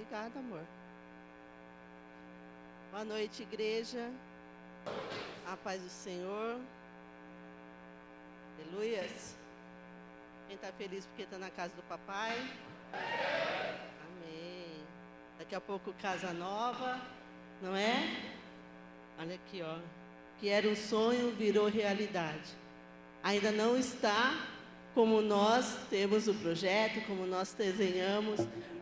Obrigada, amor. Boa noite, igreja. A paz do Senhor. Aleluias. Quem está feliz porque está na casa do papai? Amém. Daqui a pouco casa nova, não é? Olha aqui, ó. Que era um sonho, virou realidade. Ainda não está como nós temos o projeto, como nós desenhamos,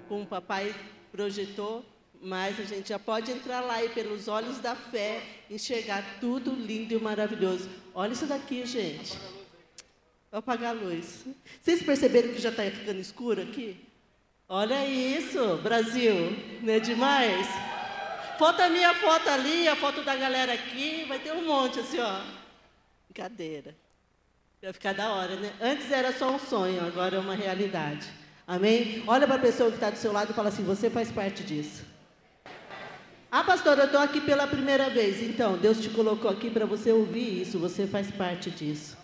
como o papai projetou, mas a gente já pode entrar lá e pelos olhos da fé enxergar tudo lindo e maravilhoso. Olha isso daqui, gente. Vou apagar a luz. Vocês perceberam que já está ficando escuro aqui? Olha isso, Brasil, não é demais? Foto a minha foto ali, a foto da galera aqui, vai ter um monte assim, ó. Brincadeira. Vai ficar da hora, né? Antes era só um sonho, agora é uma realidade. Amém? Olha para a pessoa que está do seu lado e fala assim: você faz parte disso. Ah, pastora, eu estou aqui pela primeira vez. Então, Deus te colocou aqui para você ouvir isso, você faz parte disso.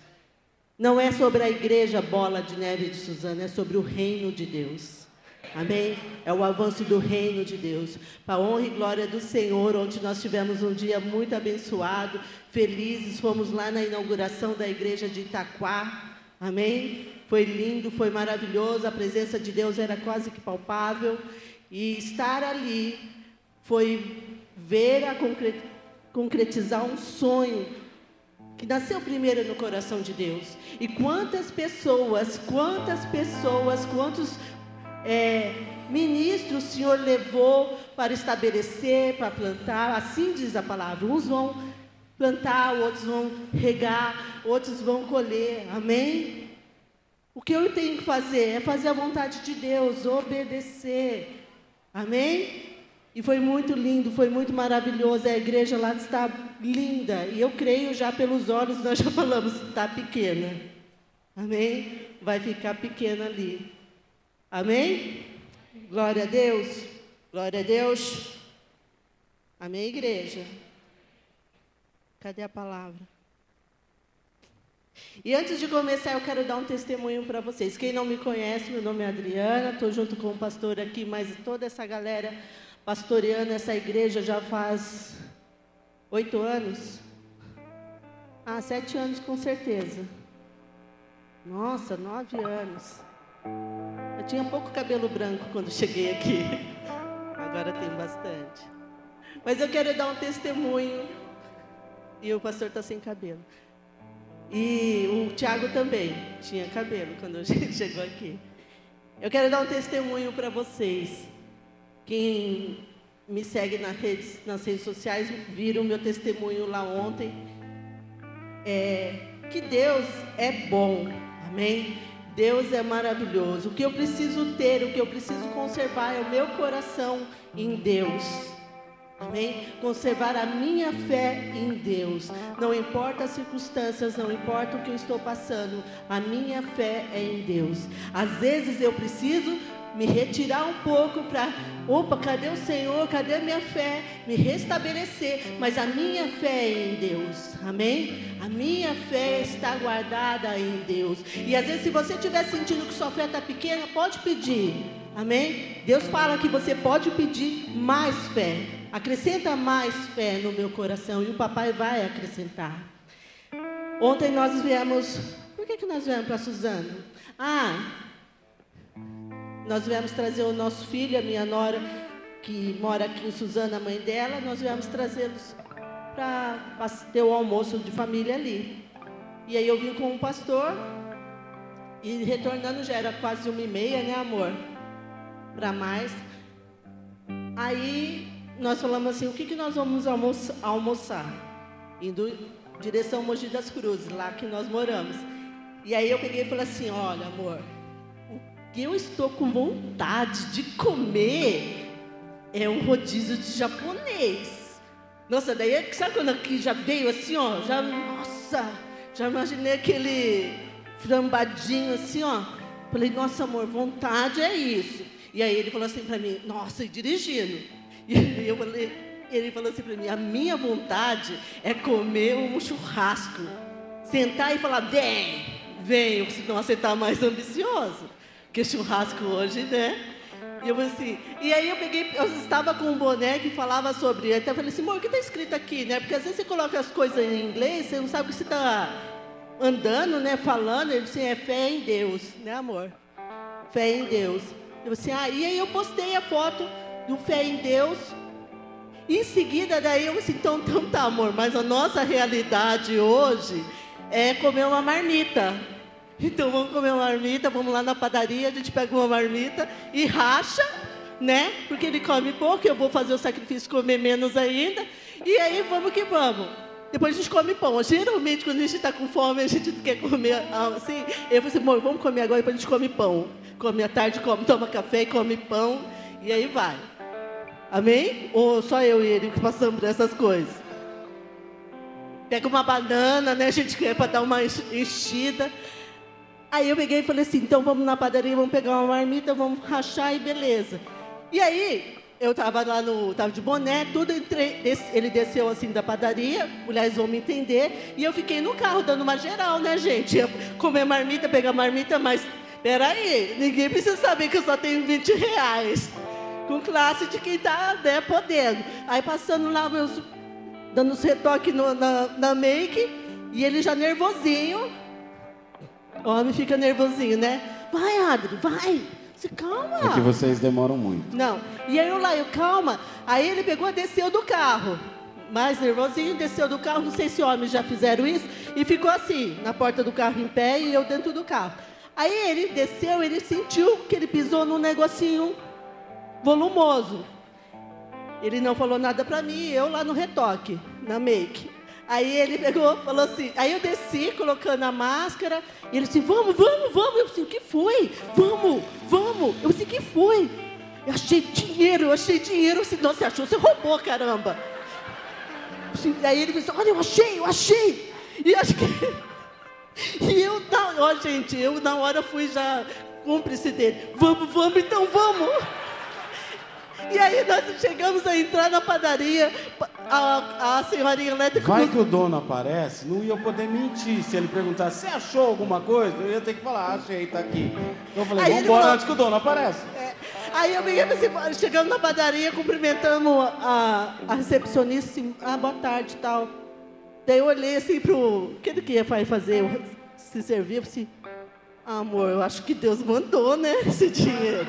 Não é sobre a igreja Bola de Neve de Suzana, é sobre o reino de Deus. Amém? É o avanço do reino de Deus. Para a honra e glória do Senhor, onde nós tivemos um dia muito abençoado, felizes. Fomos lá na inauguração da igreja de Itaquá. Amém? Foi lindo, foi maravilhoso. A presença de Deus era quase que palpável. E estar ali foi ver a concretizar um sonho que nasceu primeiro no coração de Deus. E quantas pessoas, quantas pessoas, quantos é, ministros o Senhor levou para estabelecer, para plantar, assim diz a palavra. Uns vão plantar, outros vão regar, outros vão colher. Amém? O que eu tenho que fazer é fazer a vontade de Deus, obedecer. Amém? E foi muito lindo, foi muito maravilhoso. A igreja lá está linda. E eu creio já pelos olhos, nós já falamos, está pequena. Amém? Vai ficar pequena ali. Amém? Glória a Deus. Glória a Deus. Amém, igreja? Cadê a palavra? E antes de começar, eu quero dar um testemunho para vocês. Quem não me conhece, meu nome é Adriana, estou junto com o pastor aqui, mas toda essa galera pastoreando essa igreja já faz oito anos. Ah, sete anos com certeza. Nossa, nove anos. Eu tinha pouco cabelo branco quando cheguei aqui. Agora tem bastante. Mas eu quero dar um testemunho. E o pastor está sem cabelo. E o Tiago também tinha cabelo quando a gente chegou aqui. Eu quero dar um testemunho para vocês. Quem me segue nas redes, nas redes sociais viram meu testemunho lá ontem. É, que Deus é bom, amém? Deus é maravilhoso. O que eu preciso ter, o que eu preciso conservar é o meu coração em Deus. Amém? Conservar a minha fé em Deus. Não importa as circunstâncias, não importa o que eu estou passando, a minha fé é em Deus. Às vezes eu preciso me retirar um pouco para, opa, cadê o Senhor? Cadê a minha fé? Me restabelecer, mas a minha fé é em Deus. Amém? A minha fé está guardada em Deus. E às vezes se você estiver sentindo que sua fé está pequena, pode pedir. Amém? Deus fala que você pode pedir mais fé. Acrescenta mais fé no meu coração e o papai vai acrescentar. Ontem nós viemos. Por que, que nós viemos para Suzano? Ah, nós viemos trazer o nosso filho, a minha nora, que mora aqui em Suzana, a mãe dela, nós viemos trazê-los para ter o almoço de família ali. E aí eu vim com um pastor, e retornando já era quase uma e meia, né, amor? Para mais. Aí nós falamos assim, o que, que nós vamos almoçar? Indo em direção ao Mogi das Cruzes, lá que nós moramos. E aí eu peguei e falei assim, olha, amor, que eu estou com vontade de comer é um rodízio de japonês. Nossa, daí sabe quando aqui já veio assim, ó, já, nossa, já imaginei aquele frambadinho assim, ó. Falei, nossa amor, vontade é isso. E aí ele falou assim para mim, nossa, e dirigindo. E eu falei, ele falou assim para mim, a minha vontade é comer um churrasco. Sentar e falar, vem, vem, senão você está mais ambicioso. Porque churrasco hoje, né? E eu assim, e aí eu peguei, eu estava com um boné que falava sobre, até falei assim, amor, o que está escrito aqui, né? Porque às vezes você coloca as coisas em inglês, você não sabe o que você está andando, né? Falando, ele disse, é fé em Deus, né, amor? Fé em Deus. Eu assim, ah, e aí eu postei a foto do fé em Deus. Em seguida, daí eu disse, então, então tá, amor, mas a nossa realidade hoje é comer uma marmita. Então vamos comer uma marmita, vamos lá na padaria, a gente pega uma marmita e racha, né? Porque ele come pouco, eu vou fazer o sacrifício comer menos ainda. E aí vamos que vamos. Depois a gente come pão. Geralmente, quando a gente está com fome, a gente quer comer assim. Eu falei assim, amor, vamos comer agora, depois a gente come pão. Come à tarde, come, toma café e come pão. E aí vai. Amém? Ou só eu e ele que passamos por essas coisas? Pega uma banana, né? A gente quer para dar uma enchida. Aí eu peguei e falei assim, então vamos na padaria, vamos pegar uma marmita, vamos rachar e beleza. E aí, eu estava lá no, tava de boné, tudo, entrei, ele desceu assim da padaria, mulheres vão me entender, e eu fiquei no carro dando uma geral, né, gente? Ia comer marmita, pegar marmita, mas peraí, ninguém precisa saber que eu só tenho 20 reais. Com classe de quem está né, podendo. Aí passando lá, meus, dando os retoques no, na, na make, e ele já nervosinho. O homem fica nervosinho, né? Vai, Adri, vai. Você calma. É que vocês demoram muito. Não. E aí eu lá, eu calma. Aí ele pegou e desceu do carro. Mais nervosinho, desceu do carro. Não sei se homens já fizeram isso. E ficou assim, na porta do carro em pé e eu dentro do carro. Aí ele desceu, ele sentiu que ele pisou num negocinho volumoso. Ele não falou nada para mim, eu lá no retoque, na make. Aí ele pegou, falou assim, aí eu desci colocando a máscara, e ele disse, vamos, vamos, vamos. Eu disse, o que foi? Vamos, vamos. Eu disse, o que foi? Eu achei dinheiro, eu achei dinheiro. Eu disse, nossa, você achou? Você roubou, caramba. Disse, aí ele disse, olha, eu achei, eu achei. E acho que. E eu, ó, gente, eu na hora fui já cúmplice dele. Vamos, vamos, então vamos. E aí nós chegamos a entrar na padaria, a, a senhorinha elétrica. Vai que o dono aparece, não ia poder mentir. Se ele perguntasse, você achou alguma coisa? Eu ia ter que falar, achei, tá aqui. Então eu falei, vamos embora antes que o dono aparece. É, aí eu me assim, chegando na padaria, cumprimentando a, a recepcionista, assim, ah, boa tarde e tal. Daí eu olhei assim pro. O que ele ia fazer? Se servir, eu assim, ah, amor, eu acho que Deus mandou, né? Esse dinheiro.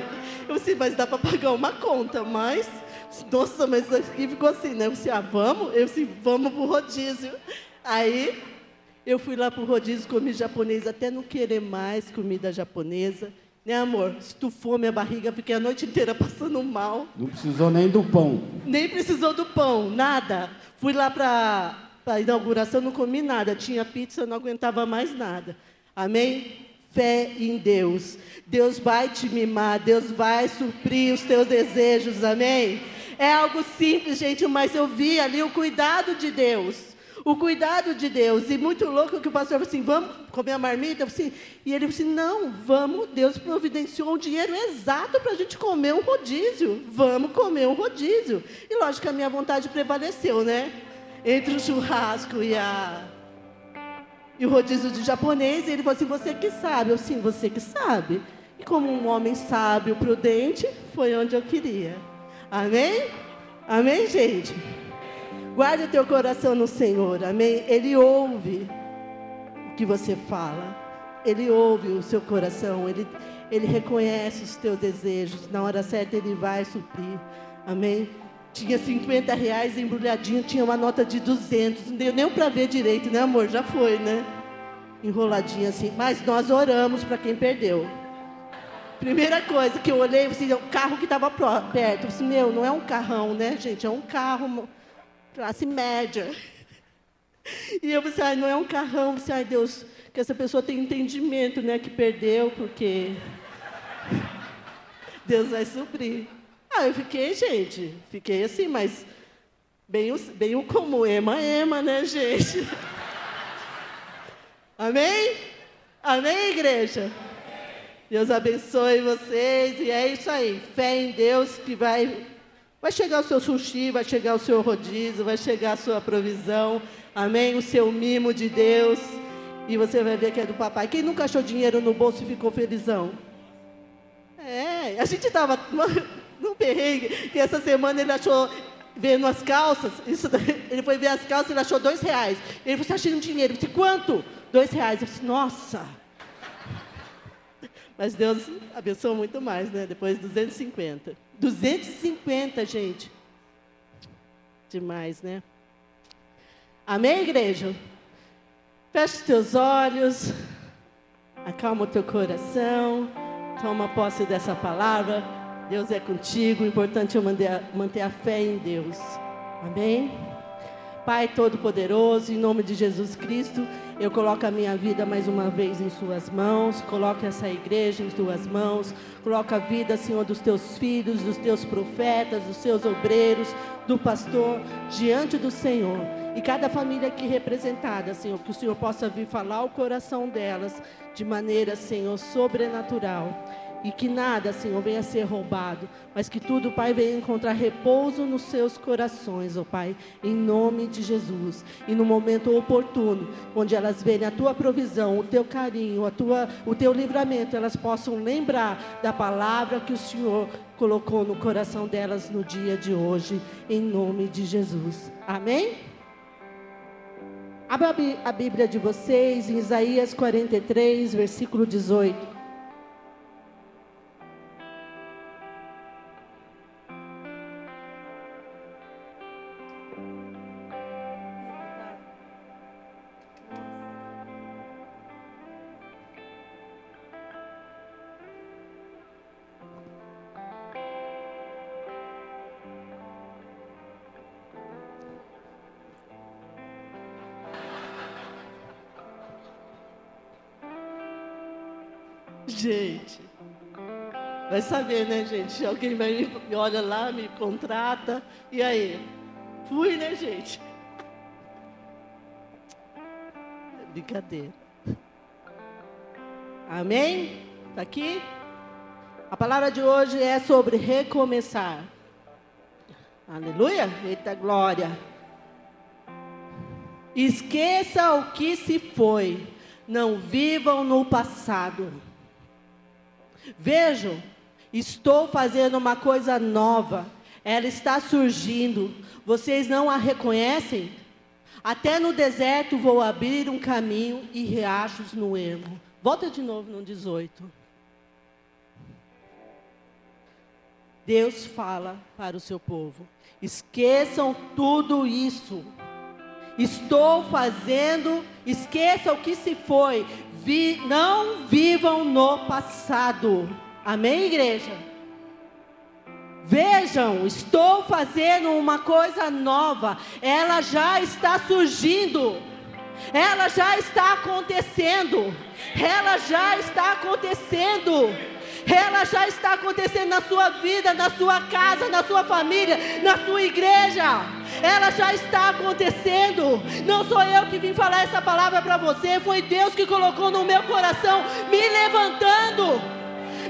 Eu disse, mas dá para pagar uma conta, mas. Nossa, mas aqui ficou assim, né? Eu disse, ah, vamos? Eu disse, vamos pro rodízio. Aí eu fui lá pro rodízio, comi japonês, até não querer mais comida japonesa. Né, amor? Estufou minha barriga, fiquei a noite inteira passando mal. Não precisou nem do pão. Nem precisou do pão, nada. Fui lá para a inauguração, não comi nada. Tinha pizza, não aguentava mais nada. Amém? Fé em Deus. Deus vai te mimar, Deus vai suprir os teus desejos, amém? É algo simples, gente, mas eu vi ali o cuidado de Deus. O cuidado de Deus. E muito louco que o pastor falou assim: vamos comer a marmita? Assim, e ele falou assim: não, vamos, Deus providenciou um dinheiro exato para a gente comer um rodízio. Vamos comer um rodízio. E lógico que a minha vontade prevaleceu, né? Entre o churrasco e a e o rodízio de japonês, e ele falou assim: Você que sabe? Eu, sim, você que sabe. E como um homem sábio, prudente, foi onde eu queria. Amém? Amém, gente? Guarde o teu coração no Senhor, amém? Ele ouve o que você fala, ele ouve o seu coração, ele, ele reconhece os teus desejos, na hora certa ele vai suprir, amém? Tinha 50 reais embrulhadinho, tinha uma nota de 200. Não deu nem para ver direito, né, amor? Já foi, né? Enroladinha assim. Mas nós oramos para quem perdeu. Primeira coisa que eu olhei, assim, o carro que estava perto. Eu disse, meu, não é um carrão, né, gente? É um carro classe média. E eu disse, ai, não é um carrão. Eu disse, ai, Deus, que essa pessoa tem entendimento, né, que perdeu, porque Deus vai suprir. Ah, eu fiquei, gente, fiquei assim, mas bem, bem o comum, ema, ema, né, gente? Amém? Amém, igreja? Deus abençoe vocês e é isso aí. Fé em Deus que vai vai chegar o seu sushi, vai chegar o seu rodízio, vai chegar a sua provisão. Amém? O seu mimo de Deus. E você vai ver que é do papai. Quem nunca achou dinheiro no bolso e ficou felizão? É, a gente estava num perrengue, que essa semana ele achou, vendo as calças, isso, ele foi ver as calças, ele achou dois reais. Ele falou, você tá achando dinheiro? Eu disse, quanto? Dois reais. Eu disse, nossa. Mas Deus abençoou muito mais, né? Depois 250. 250, gente. Demais, né? Amém, igreja? Feche os teus olhos. Acalma o teu coração. Toma posse dessa palavra. Deus é contigo. O importante é manter a, manter a fé em Deus. Amém? Pai Todo-Poderoso, em nome de Jesus Cristo, eu coloco a minha vida mais uma vez em Suas mãos, coloco essa igreja em Tuas mãos, coloco a vida, Senhor, dos Teus filhos, dos Teus profetas, dos Seus obreiros, do pastor, diante do Senhor. E cada família aqui representada, Senhor, que o Senhor possa vir falar o coração delas de maneira, Senhor, sobrenatural e que nada, Senhor, venha ser roubado, mas que tudo, Pai, venha encontrar repouso nos seus corações, ó oh, Pai, em nome de Jesus. E no momento oportuno, onde elas verem a tua provisão, o teu carinho, a tua, o teu livramento, elas possam lembrar da palavra que o Senhor colocou no coração delas no dia de hoje, em nome de Jesus. Amém? Abra a Bíblia de vocês em Isaías 43, versículo 18. Saber, né, gente? Alguém vai me, me olha lá, me contrata, e aí? Fui, né, gente? Brincadeira. Amém? Está aqui? A palavra de hoje é sobre recomeçar. Aleluia? Eita glória. Esqueça o que se foi. Não vivam no passado. Vejam, estou fazendo uma coisa nova. Ela está surgindo. Vocês não a reconhecem? Até no deserto vou abrir um caminho e riachos no ermo. Volta de novo no 18. Deus fala para o seu povo: esqueçam tudo isso. Estou fazendo, esqueça o que se foi, vi, não vivam no passado. Amém, igreja? Vejam, estou fazendo uma coisa nova, ela já está surgindo, ela já está acontecendo, ela já está acontecendo ela já está acontecendo na sua vida, na sua casa, na sua família, na sua igreja. Ela já está acontecendo. Não sou eu que vim falar essa palavra para você, foi Deus que colocou no meu coração, me levantando,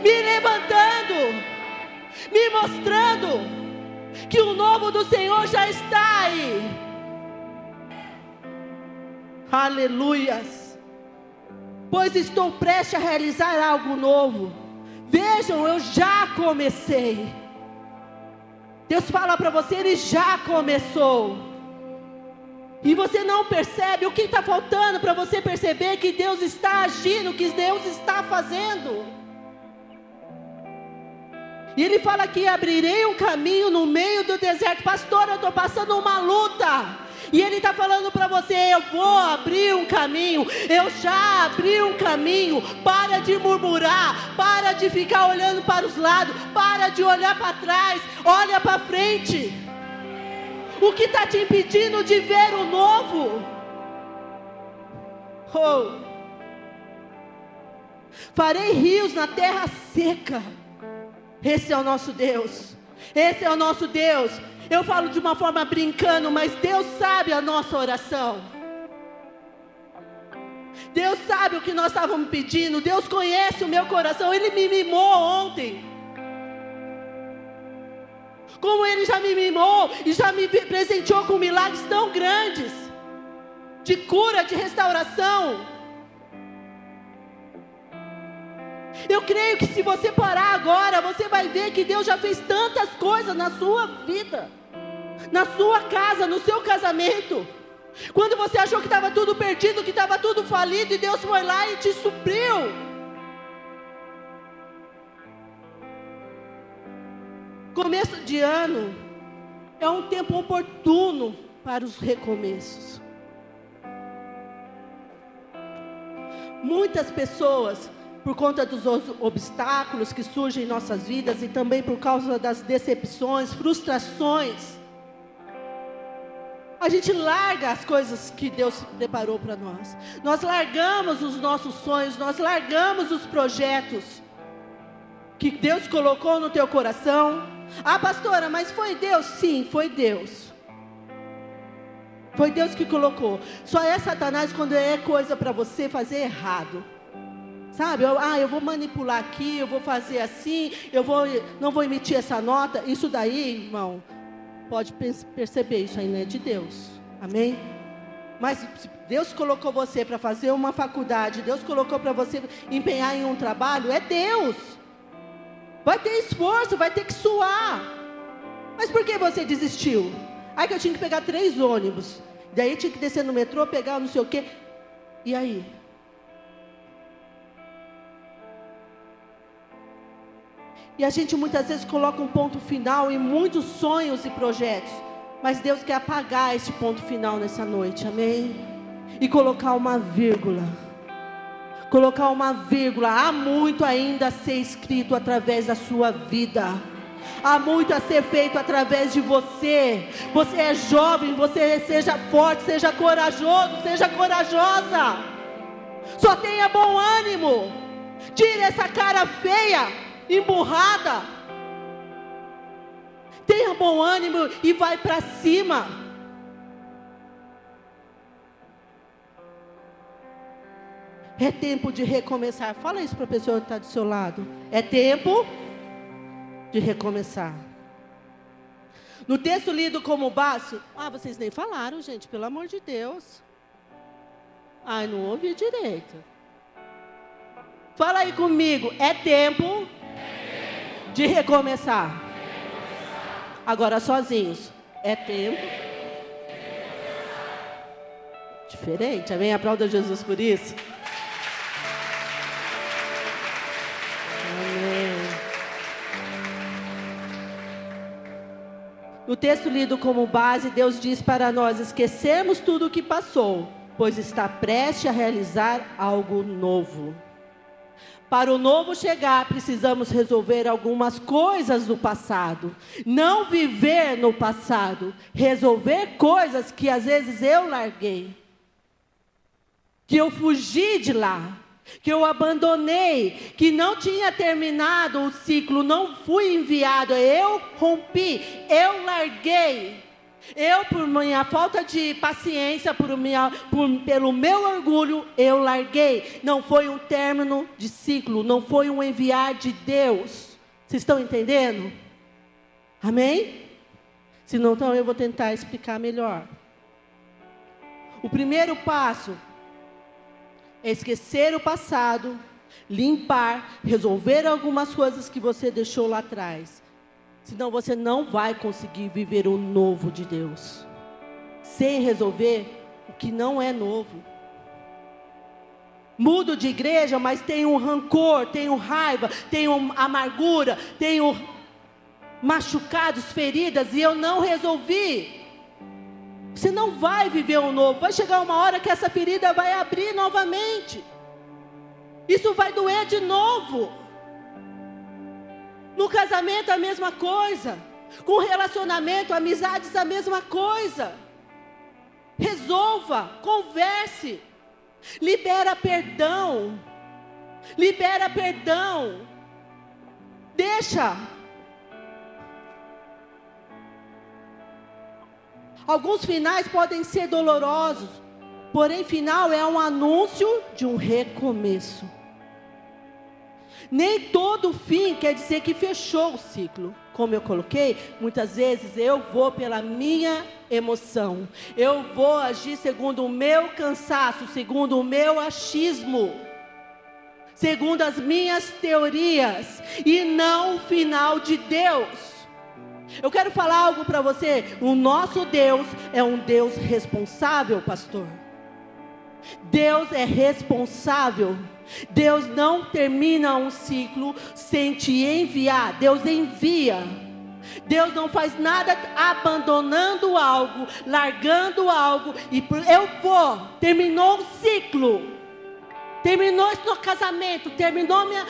me levantando, me mostrando que o novo do Senhor já está aí. Aleluias. Pois estou prestes a realizar algo novo. Vejam, eu já comecei. Deus fala para você, Ele já começou. E você não percebe o que está faltando para você perceber que Deus está agindo, que Deus está fazendo. E ele fala que abrirei um caminho no meio do deserto. Pastor, eu estou passando uma luta. E Ele está falando para você: eu vou abrir um caminho, eu já abri um caminho. Para de murmurar, para de ficar olhando para os lados, para de olhar para trás, olha para frente. O que está te impedindo de ver o novo? Oh. Farei rios na terra seca. Esse é o nosso Deus. Esse é o nosso Deus eu falo de uma forma brincando, mas Deus sabe a nossa oração. Deus sabe o que nós estávamos pedindo. Deus conhece o meu coração. Ele me mimou ontem. Como Ele já me mimou e já me presenteou com milagres tão grandes de cura, de restauração. Eu creio que se você parar agora, você vai ver que Deus já fez tantas coisas na sua vida, na sua casa, no seu casamento. Quando você achou que estava tudo perdido, que estava tudo falido, e Deus foi lá e te supriu. Começo de ano é um tempo oportuno para os recomeços. Muitas pessoas, por conta dos obstáculos que surgem em nossas vidas e também por causa das decepções, frustrações, a gente larga as coisas que Deus preparou para nós. Nós largamos os nossos sonhos, nós largamos os projetos que Deus colocou no teu coração. Ah, pastora, mas foi Deus? Sim, foi Deus. Foi Deus que colocou. Só é Satanás quando é coisa para você fazer errado. Sabe? Eu, ah, eu vou manipular aqui, eu vou fazer assim, eu vou, não vou emitir essa nota. Isso daí, irmão, pode perceber, isso não é de Deus. Amém? Mas Deus colocou você para fazer uma faculdade, Deus colocou para você empenhar em um trabalho, é Deus. Vai ter esforço, vai ter que suar. Mas por que você desistiu? Aí que eu tinha que pegar três ônibus. Daí tinha que descer no metrô, pegar não sei o quê. E aí? E a gente muitas vezes coloca um ponto final em muitos sonhos e projetos. Mas Deus quer apagar esse ponto final nessa noite, amém? E colocar uma vírgula. Colocar uma vírgula. Há muito ainda a ser escrito através da sua vida. Há muito a ser feito através de você. Você é jovem, você seja forte, seja corajoso, seja corajosa. Só tenha bom ânimo. Tire essa cara feia emburrada. Tenha bom ânimo e vai para cima. É tempo de recomeçar. Fala isso para a pessoa que está do seu lado. É tempo de recomeçar. No texto lido como base, ah, vocês nem falaram, gente, pelo amor de Deus. Ai, não ouvi direito. Fala aí comigo, é tempo de recomeçar. Agora sozinhos. É tempo. Diferente. Amém? Aplauda Jesus por isso. No texto lido como base, Deus diz para nós esquecermos tudo o que passou, pois está prestes a realizar algo novo. Para o novo chegar, precisamos resolver algumas coisas do passado. Não viver no passado. Resolver coisas que às vezes eu larguei. Que eu fugi de lá. Que eu abandonei. Que não tinha terminado o ciclo. Não fui enviado. Eu rompi. Eu larguei. Eu, por minha falta de paciência, por minha, por, pelo meu orgulho, eu larguei. Não foi um término de ciclo, não foi um enviar de Deus. Vocês estão entendendo? Amém? Se não então eu vou tentar explicar melhor. O primeiro passo é esquecer o passado, limpar, resolver algumas coisas que você deixou lá atrás Senão você não vai conseguir viver o novo de Deus. Sem resolver o que não é novo. Mudo de igreja, mas tenho rancor, tenho raiva, tenho amargura, tenho machucados, feridas e eu não resolvi. Você não vai viver o novo. Vai chegar uma hora que essa ferida vai abrir novamente. Isso vai doer de novo. No casamento a mesma coisa. Com relacionamento, amizades a mesma coisa. Resolva, converse. Libera perdão. Libera perdão. Deixa. Alguns finais podem ser dolorosos, porém, final é um anúncio de um recomeço. Nem todo fim quer dizer que fechou o ciclo. Como eu coloquei, muitas vezes eu vou pela minha emoção. Eu vou agir segundo o meu cansaço, segundo o meu achismo. segundo as minhas teorias, e não o final de Deus. Eu quero falar algo para você. O nosso Deus é um Deus responsável, pastor. Deus é responsável. Deus não termina um ciclo sem te enviar. Deus envia. Deus não faz nada abandonando algo, largando algo e eu vou. Terminou o ciclo. Terminou esse casamento, terminou minha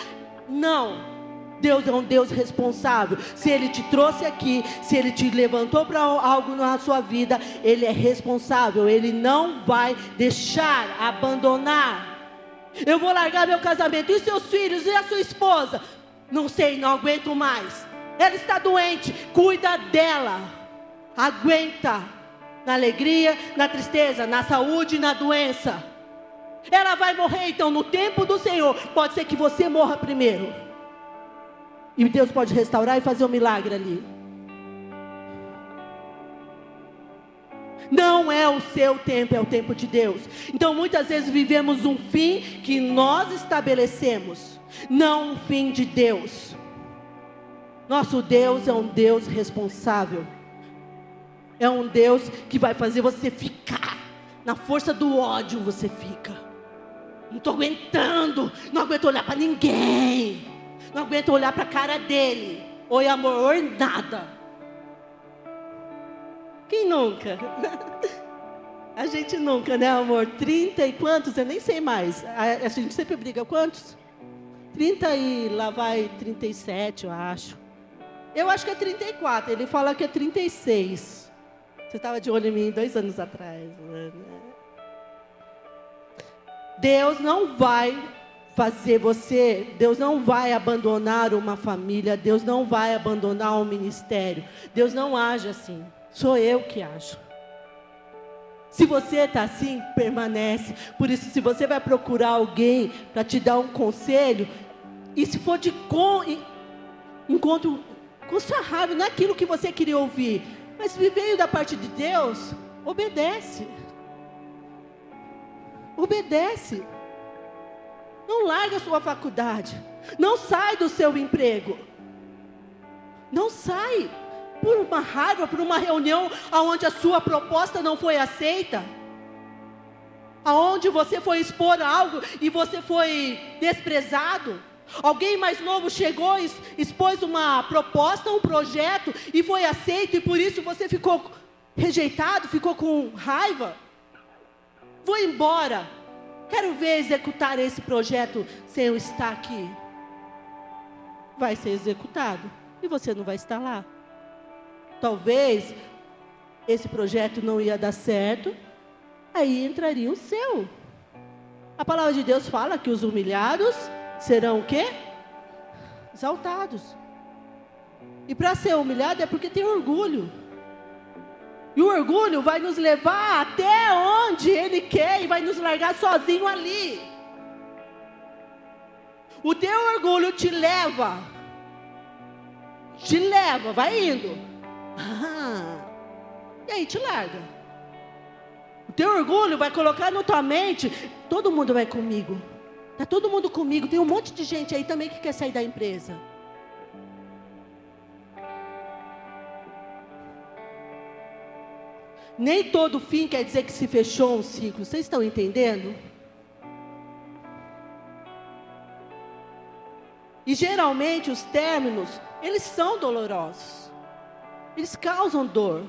não. Deus é um Deus responsável. Se Ele te trouxe aqui, se Ele te levantou para algo na sua vida, Ele é responsável. Ele não vai deixar abandonar. Eu vou largar meu casamento. E seus filhos? E a sua esposa? Não sei, não aguento mais. Ela está doente. Cuida dela. Aguenta. Na alegria, na tristeza, na saúde e na doença. Ela vai morrer, então, no tempo do Senhor. Pode ser que você morra primeiro. E Deus pode restaurar e fazer um milagre ali. Não é o seu tempo, é o tempo de Deus. Então muitas vezes vivemos um fim que nós estabelecemos, não um fim de Deus. Nosso Deus é um Deus responsável. É um Deus que vai fazer você ficar. Na força do ódio você fica. Não estou aguentando. Não aguento olhar para ninguém. Não aguento olhar para a cara dele. Oi, amor, oi, nada. Quem nunca? A gente nunca, né, amor? Trinta e quantos? Eu nem sei mais. A, a gente sempre briga. Quantos? Trinta e lá vai trinta e sete, eu acho. Eu acho que é trinta e quatro. Ele fala que é trinta e seis. Você estava de olho em mim dois anos atrás. Né? Deus não vai fazer você, Deus não vai abandonar uma família, Deus não vai abandonar um ministério. Deus não age assim. Sou eu que ajo. Se você está assim, permanece. Por isso, se você vai procurar alguém para te dar um conselho, e se for de com, encontro com sua raiva, não é que você queria ouvir, mas se veio da parte de Deus, obedece. Obedece. Não larga a sua faculdade. Não sai do seu emprego. Não sai por uma raiva, por uma reunião onde a sua proposta não foi aceita. Aonde você foi expor algo e você foi desprezado. Alguém mais novo chegou, expôs uma proposta, um projeto e foi aceito e por isso você ficou rejeitado, ficou com raiva. Vou embora. Quero ver executar esse projeto sem eu estar aqui. Vai ser executado e você não vai estar lá. Talvez esse projeto não ia dar certo, aí entraria o seu. A palavra de Deus fala que os humilhados serão o quê? Exaltados. E para ser humilhado é porque tem orgulho. E o orgulho vai nos levar até onde Ele quer e vai nos largar sozinho ali. O teu orgulho te leva, te leva, vai indo. Ah, e aí te larga. O teu orgulho vai colocar na tua mente: todo mundo vai comigo. Está todo mundo comigo. Tem um monte de gente aí também que quer sair da empresa. Nem todo fim quer dizer que se fechou um ciclo. Vocês estão entendendo? E geralmente os términos, eles são dolorosos. Eles causam dor.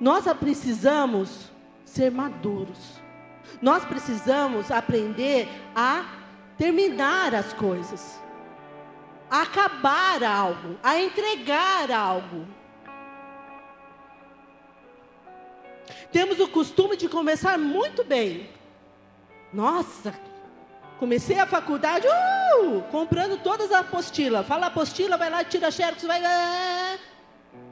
Nós precisamos ser maduros. Nós precisamos aprender a terminar as coisas, a acabar algo, a entregar algo. Temos o costume de começar muito bem. Nossa, comecei a faculdade, uh, comprando todas as apostilas. Fala apostila, vai lá, tira xerox, vai. Uh,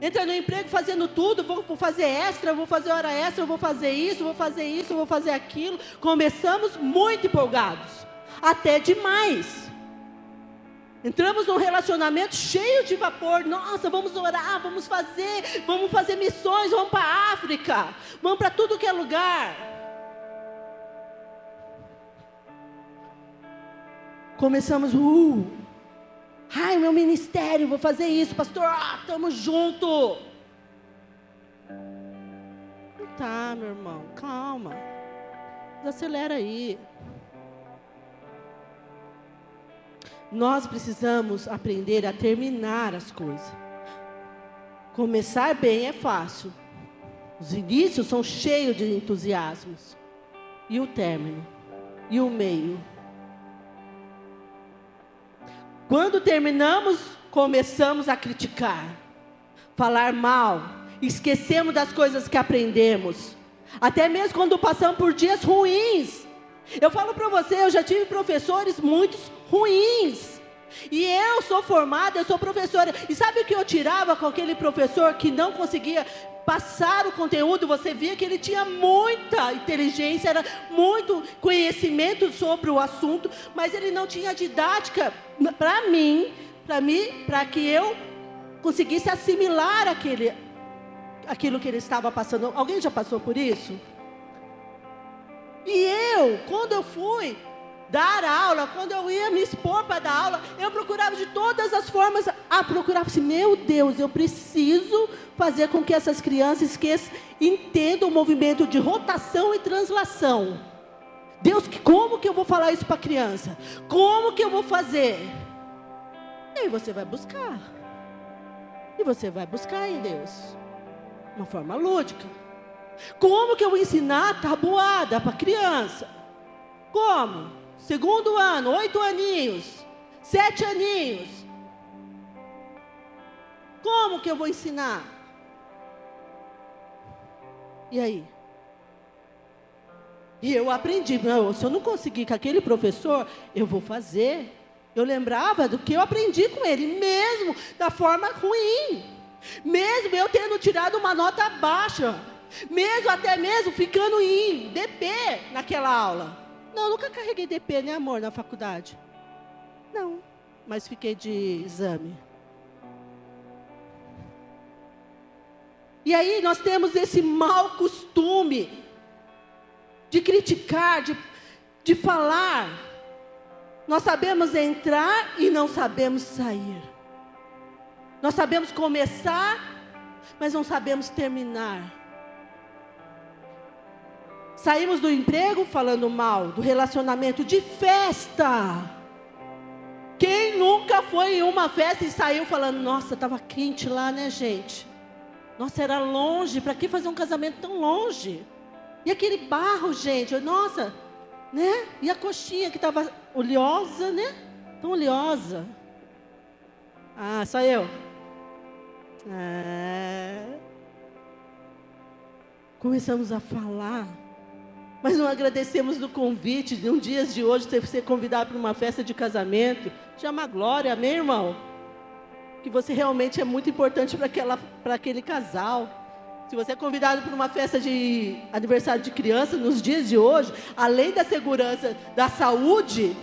entra no emprego fazendo tudo, vou, fazer extra, vou fazer hora extra, vou fazer isso, vou fazer isso, vou fazer aquilo. Começamos muito empolgados, até demais. Entramos num relacionamento cheio de vapor. Nossa, vamos orar, vamos fazer, vamos fazer missões, vamos para a África, vamos para tudo que é lugar. começamos, uh, ai, meu ministério, vou fazer isso, pastor, ah, estamos junto. Tá, meu irmão, calma, desacelera aí. Nós precisamos aprender a terminar as coisas. Começar bem é fácil. Os inícios são cheios de entusiasmos. E o término? E o meio? Quando terminamos, começamos a criticar, falar mal, esquecemos das coisas que aprendemos. Até mesmo quando passamos por dias ruins. Eu falo para você, eu já tive professores muito ruins. E eu sou formada, eu sou professora. E sabe o que eu tirava com aquele professor que não conseguia passar o conteúdo? Você via que ele tinha muita inteligência, era muito conhecimento sobre o assunto, mas ele não tinha didática para mim, para mim, para que eu conseguisse assimilar aquele, aquilo que ele estava passando. Alguém já passou por isso? E eu, quando eu fui dar aula, quando eu ia me expor para dar aula, eu procurava de todas as formas, ah, procurava assim, meu Deus, eu preciso fazer com que essas crianças esqueçam, entendam o movimento de rotação e translação. Deus, como que eu vou falar isso para a criança? Como que eu vou fazer? E aí você vai buscar. E você vai buscar em Deus. Uma forma lúdica. Como que eu vou ensinar tabuada para a criança? Como? Segundo ano, oito aninhos, sete aninhos. Como que eu vou ensinar? E aí? E eu aprendi, não, se eu não conseguir com aquele professor, eu vou fazer. Eu lembrava do que eu aprendi com ele, mesmo da forma ruim. Mesmo eu tendo tirado uma nota baixa. Mesmo até mesmo ficando em DP naquela aula. Não, nunca carreguei DP, né, amor, na faculdade. Não, mas fiquei de exame. E aí nós temos esse mau costume de criticar, de, de falar. Nós sabemos entrar e não sabemos sair. Nós sabemos começar, mas não sabemos terminar. Saímos do emprego falando mal, do relacionamento, de festa. Quem nunca foi em uma festa e saiu falando, nossa, estava quente lá, né, gente? Nossa, era longe, para que fazer um casamento tão longe? E aquele barro, gente, nossa, né? E a coxinha que estava oleosa, né? Tão oleosa. Ah, só eu. Ah. Começamos a falar mas não agradecemos do convite de um dia de hoje ter ser convidado para uma festa de casamento. Chama a glória, amém, irmão? Que você realmente é muito importante para, aquela, para aquele casal. Se você é convidado para uma festa de aniversário de criança nos dias de hoje, além da segurança da saúde,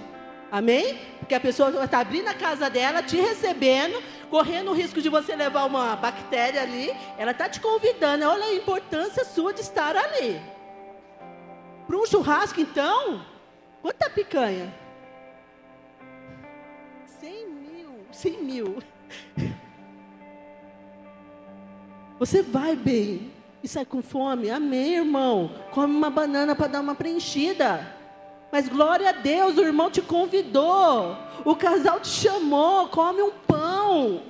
amém? Porque a pessoa estar abrindo a casa dela, te recebendo, correndo o risco de você levar uma bactéria ali, ela está te convidando. Olha a importância sua de estar ali. Para um churrasco, então, quanta picanha? 100 mil, 100 mil. Você vai bem e sai com fome? Amém, irmão. Come uma banana para dar uma preenchida. Mas glória a Deus, o irmão te convidou. O casal te chamou. Come um pão.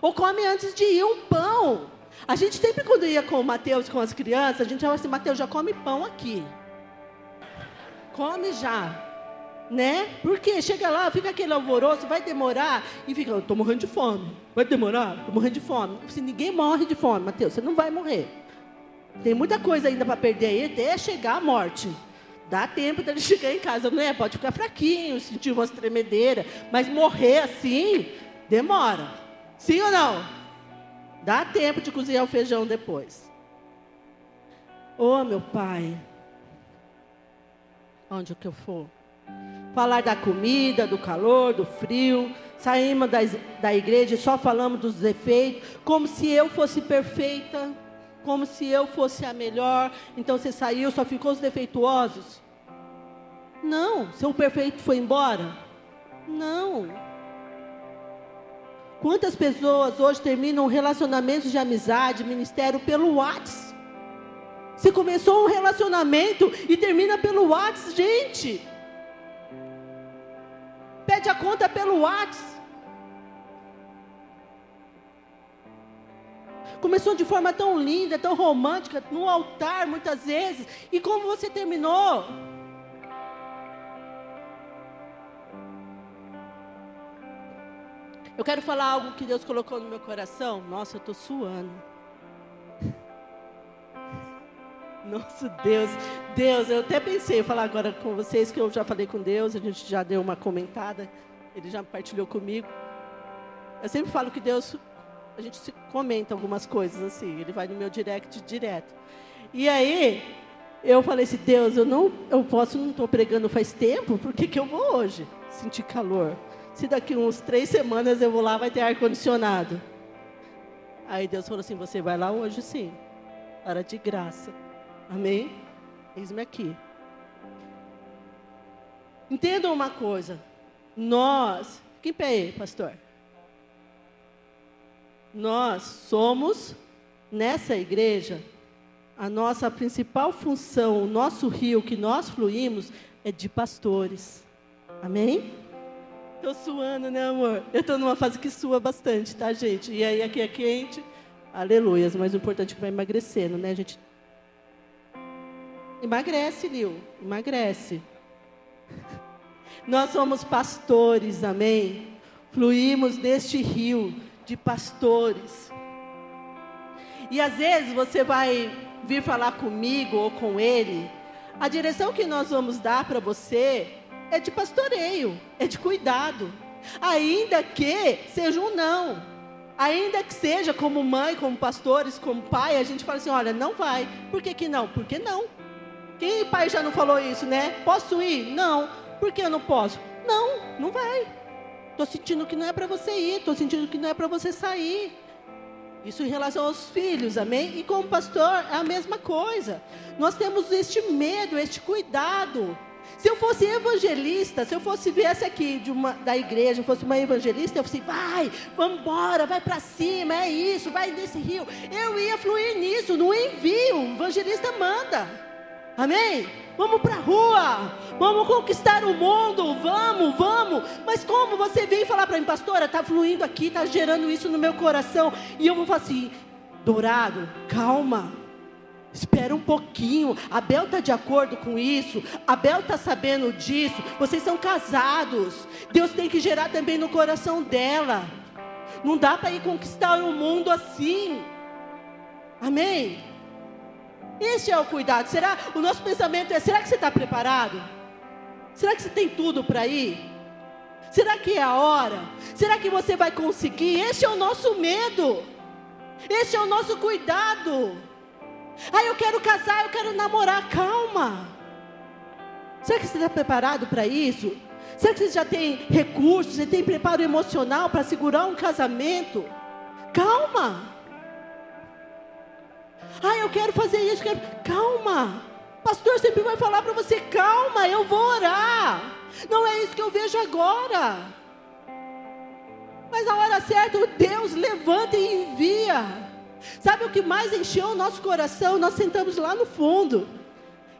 Ou come antes de ir um pão. A gente sempre, quando ia com o Mateus, com as crianças, a gente falava assim: Mateus, já come pão aqui come já. Né? Porque chega lá, fica aquele alvoroço, vai demorar e fica, estou morrendo de fome. Vai demorar? Estou morrendo de fome. Se ninguém morre de fome, Mateus, você não vai morrer. Tem muita coisa ainda para perder aí até chegar a morte. Dá tempo dele chegar em casa, não é? Pode ficar fraquinho, sentir umas tremedeiras, mas morrer assim demora. Sim ou não? Dá tempo de cozinhar o feijão depois. Oh, meu pai, onde que eu for. Falar da comida, do calor, do frio. Saímos da, da igreja e só falamos dos defeitos, como se eu fosse perfeita, como se eu fosse a melhor. Então você saiu, só ficou os defeituosos. Não, seu perfeito foi embora. Não. Quantas pessoas hoje terminam relacionamentos de amizade, ministério pelo WhatsApp? Você começou um relacionamento e termina pelo WhatsApp, gente. Pede a conta pelo WhatsApp. Começou de forma tão linda, tão romântica, no altar muitas vezes. E como você terminou? Eu quero falar algo que Deus colocou no meu coração. Nossa, eu estou suando. Nosso Deus, Deus, eu até pensei em falar agora com vocês que eu já falei com Deus, a gente já deu uma comentada, ele já partilhou comigo. Eu sempre falo que Deus a gente se comenta algumas coisas assim. Ele vai no meu direct direto. E aí, eu falei assim, Deus, eu não, eu posso, não estou pregando faz tempo, por que, que eu vou hoje sentir calor? Se daqui uns três semanas eu vou lá, vai ter ar-condicionado. Aí Deus falou assim, você vai lá hoje sim, para de graça. Amém? Eis-me aqui. Entendam uma coisa, nós, que pé aí, pastor? Nós somos, nessa igreja, a nossa principal função, o nosso rio que nós fluímos é de pastores. Amém? Estou suando, né, amor? Eu estou numa fase que sua bastante, tá, gente? E aí aqui é quente, aleluias. Mas o importante é que vai emagrecendo, né, gente? Emagrece, Lil, emagrece. Nós somos pastores, amém? Fluímos neste rio de pastores. E às vezes você vai vir falar comigo ou com ele, a direção que nós vamos dar para você é de pastoreio, é de cuidado. Ainda que seja um não. Ainda que seja como mãe, como pastores, como pai, a gente fala assim: olha, não vai. Por que, que não? Porque não. Quem pai já não falou isso, né? Posso ir? Não. Por que eu não posso? Não, não vai. Estou sentindo que não é para você ir, estou sentindo que não é para você sair. Isso em relação aos filhos, amém? E como pastor, é a mesma coisa. Nós temos este medo, este cuidado. Se eu fosse evangelista, se eu fosse viesse aqui de uma, da igreja, fosse uma evangelista, eu fosse, vai, vamos embora, vai para cima, é isso, vai nesse rio. Eu ia fluir nisso, no envio. O evangelista manda. Amém? Vamos para a rua, vamos conquistar o mundo, vamos, vamos. Mas como você vem falar para mim, pastora, está fluindo aqui, está gerando isso no meu coração. E eu vou falar assim, dourado, calma. Espera um pouquinho. A Bel está de acordo com isso. A Bel está sabendo disso. Vocês são casados. Deus tem que gerar também no coração dela. Não dá para ir conquistar o mundo assim. Amém? Esse é o cuidado. Será? O nosso pensamento é: será que você está preparado? Será que você tem tudo para ir? Será que é a hora? Será que você vai conseguir? Esse é o nosso medo. Esse é o nosso cuidado. Ah, eu quero casar, eu quero namorar. Calma. Será que você está preparado para isso? Será que você já tem recursos, você tem preparo emocional para segurar um casamento? Calma. Ah, eu quero fazer isso, quero. Calma. Pastor sempre vai falar para você: calma, eu vou orar. Não é isso que eu vejo agora. Mas na hora certa, Deus levanta e envia. Sabe o que mais encheu o nosso coração? Nós sentamos lá no fundo.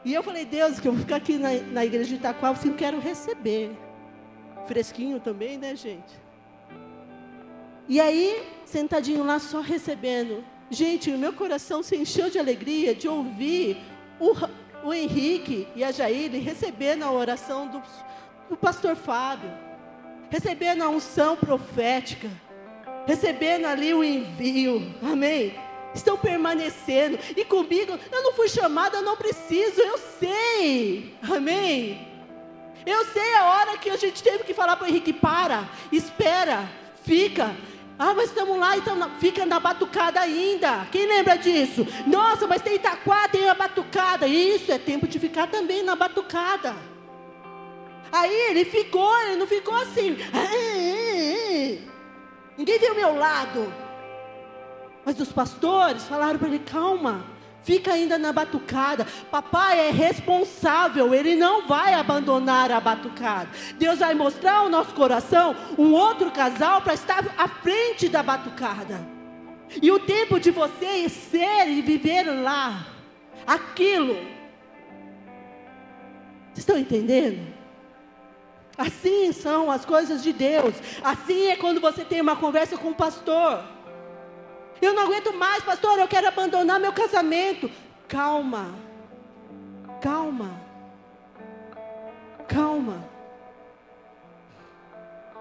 E eu falei, Deus, que eu vou ficar aqui na, na igreja de Itaquá, assim, quero receber. Fresquinho também, né, gente? E aí, sentadinho lá, só recebendo. Gente, o meu coração se encheu de alegria de ouvir o, o Henrique e a Jair recebendo a oração do, do pastor Fábio, recebendo a unção profética, recebendo ali o envio, amém? Estão permanecendo, e comigo, eu não fui chamada, eu não preciso, eu sei, amém? Eu sei a hora que a gente teve que falar para o Henrique: para, espera, fica, ah, mas estamos lá, então fica na batucada ainda. Quem lembra disso? Nossa, mas tem Itaquá, tem a batucada. Isso, é tempo de ficar também na batucada. Aí ele ficou, ele não ficou assim. Ninguém viu o meu lado. Mas os pastores falaram para ele: calma, Fica ainda na batucada. Papai é responsável, ele não vai abandonar a batucada. Deus vai mostrar ao nosso coração um outro casal para estar à frente da batucada. E o tempo de você ser e viver lá, aquilo. Vocês estão entendendo? Assim são as coisas de Deus. Assim é quando você tem uma conversa com o pastor. Eu não aguento mais, pastor, eu quero abandonar meu casamento. Calma. Calma. Calma.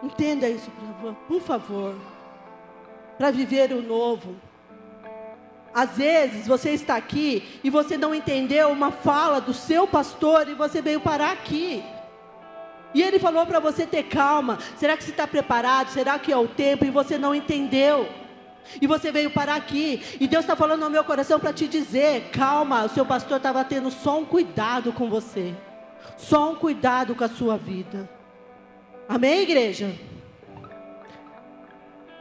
Entenda isso, por favor. Para viver o novo. Às vezes você está aqui e você não entendeu uma fala do seu pastor e você veio parar aqui. E ele falou para você ter calma. Será que você está preparado? Será que é o tempo? E você não entendeu. E você veio parar aqui. E Deus está falando no meu coração para te dizer: calma, o seu pastor estava tendo só um cuidado com você. Só um cuidado com a sua vida. Amém, igreja?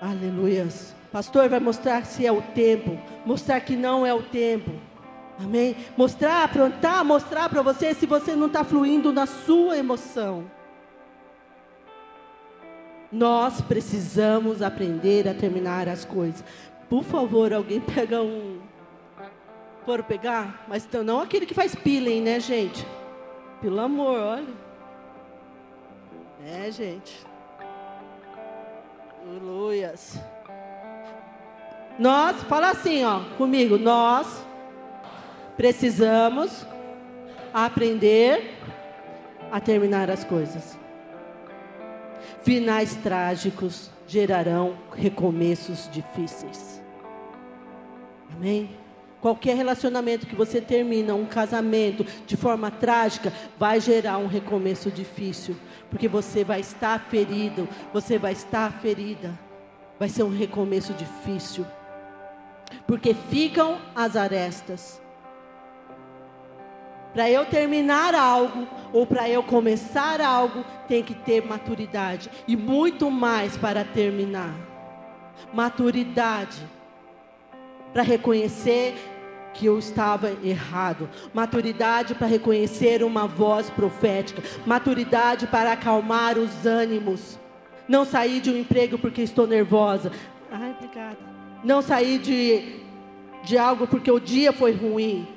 Aleluias. Pastor vai mostrar se é o tempo. Mostrar que não é o tempo. Amém? Mostrar, aprontar, mostrar para você se você não está fluindo na sua emoção. Nós precisamos aprender a terminar as coisas. Por favor, alguém pega um. Foram pegar? Mas então, não aquele que faz peeling, né, gente? Pelo amor, olha. É, gente. Aleluias. Nós, fala assim, ó, comigo. Nós precisamos aprender a terminar as coisas. Finais trágicos gerarão recomeços difíceis. Amém? Qualquer relacionamento que você termina, um casamento de forma trágica, vai gerar um recomeço difícil, porque você vai estar ferido, você vai estar ferida. Vai ser um recomeço difícil. Porque ficam as arestas. Para eu terminar algo ou para eu começar algo, tem que ter maturidade e muito mais para terminar. Maturidade para reconhecer que eu estava errado. Maturidade para reconhecer uma voz profética. Maturidade para acalmar os ânimos. Não sair de um emprego porque estou nervosa. Ai, obrigada. Não sair de, de algo porque o dia foi ruim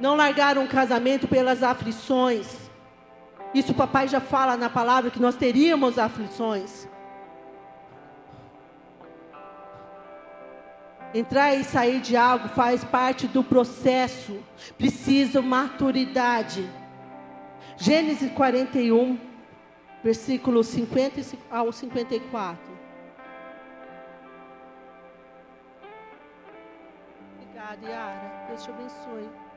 não largaram o casamento pelas aflições. Isso o papai já fala na palavra que nós teríamos aflições. Entrar e sair de algo faz parte do processo. Precisa maturidade. Gênesis 41, versículo 50 ao 54. Obrigada, Yara. Deus te abençoe.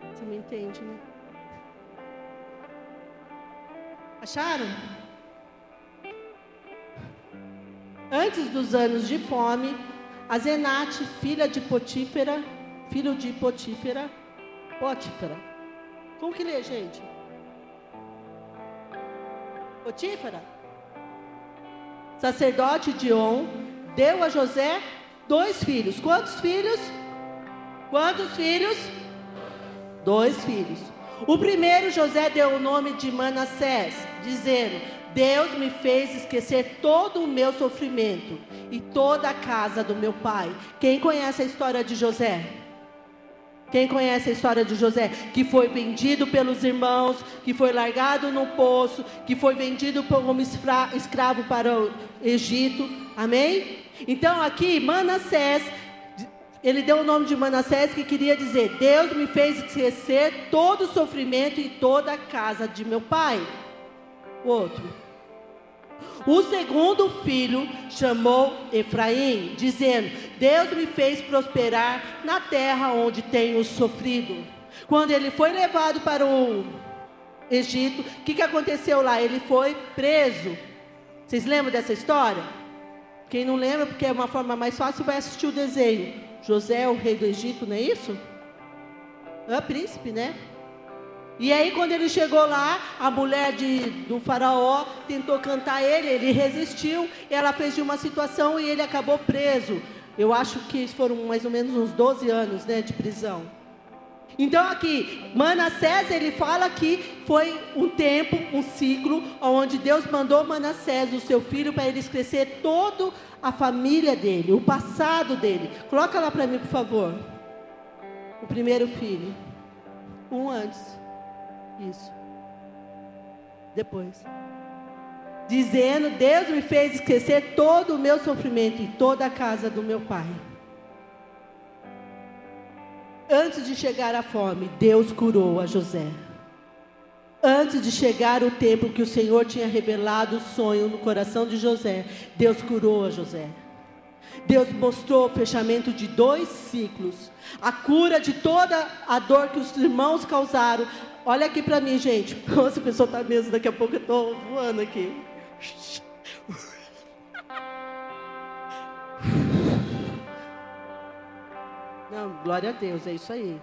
Você me entende, né? Acharam? Antes dos anos de fome, a Zenate, filha de Potífera, filho de Potífera, Potífera. Como que lê, gente? Potífera. Sacerdote de On deu a José dois filhos. Quantos filhos? Quantos filhos? Dois filhos. O primeiro, José deu o nome de Manassés, dizendo: Deus me fez esquecer todo o meu sofrimento e toda a casa do meu pai. Quem conhece a história de José? Quem conhece a história de José? Que foi vendido pelos irmãos, que foi largado no poço, que foi vendido como escravo para o Egito. Amém? Então aqui, Manassés ele deu o nome de Manassés que queria dizer: Deus me fez esquecer todo o sofrimento e toda a casa de meu pai. O outro. O segundo filho chamou Efraim, dizendo: Deus me fez prosperar na terra onde tenho sofrido. Quando ele foi levado para o Egito, o que, que aconteceu lá? Ele foi preso. Vocês lembram dessa história? Quem não lembra, porque é uma forma mais fácil, vai assistir o desenho. José é o rei do Egito, não é isso? É príncipe, né? E aí, quando ele chegou lá, a mulher de, do faraó tentou cantar ele, ele resistiu, ela fez de uma situação e ele acabou preso. Eu acho que foram mais ou menos uns 12 anos né, de prisão. Então aqui, Manassés, ele fala que foi um tempo, um ciclo, onde Deus mandou Manassés, o seu filho, para ele crescer toda a família dele, o passado dele. Coloca lá para mim, por favor. O primeiro filho. Um antes. Isso. Depois. Dizendo, Deus me fez esquecer todo o meu sofrimento e toda a casa do meu pai. Antes de chegar a fome, Deus curou a José. Antes de chegar o tempo que o Senhor tinha revelado o sonho no coração de José, Deus curou a José. Deus mostrou o fechamento de dois ciclos, a cura de toda a dor que os irmãos causaram. Olha aqui para mim, gente. Nossa, a pessoa está mesmo, daqui a pouco eu estou voando aqui. Não, glória a Deus, é isso aí.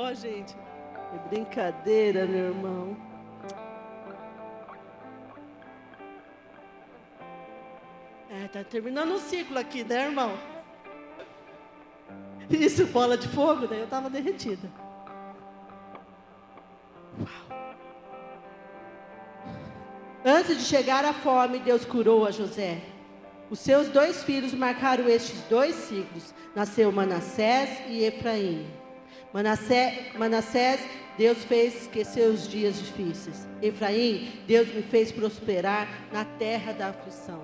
Ó, oh, gente, é brincadeira, meu irmão. É, tá terminando um ciclo aqui, né, irmão? Isso, bola de fogo, daí eu tava derretida. Antes de chegar a fome, Deus curou a José. Os seus dois filhos marcaram estes dois ciclos. Nasceu Manassés e Efraim. Manassés, Manassés, Deus fez esquecer os dias difíceis. Efraim, Deus me fez prosperar na terra da aflição,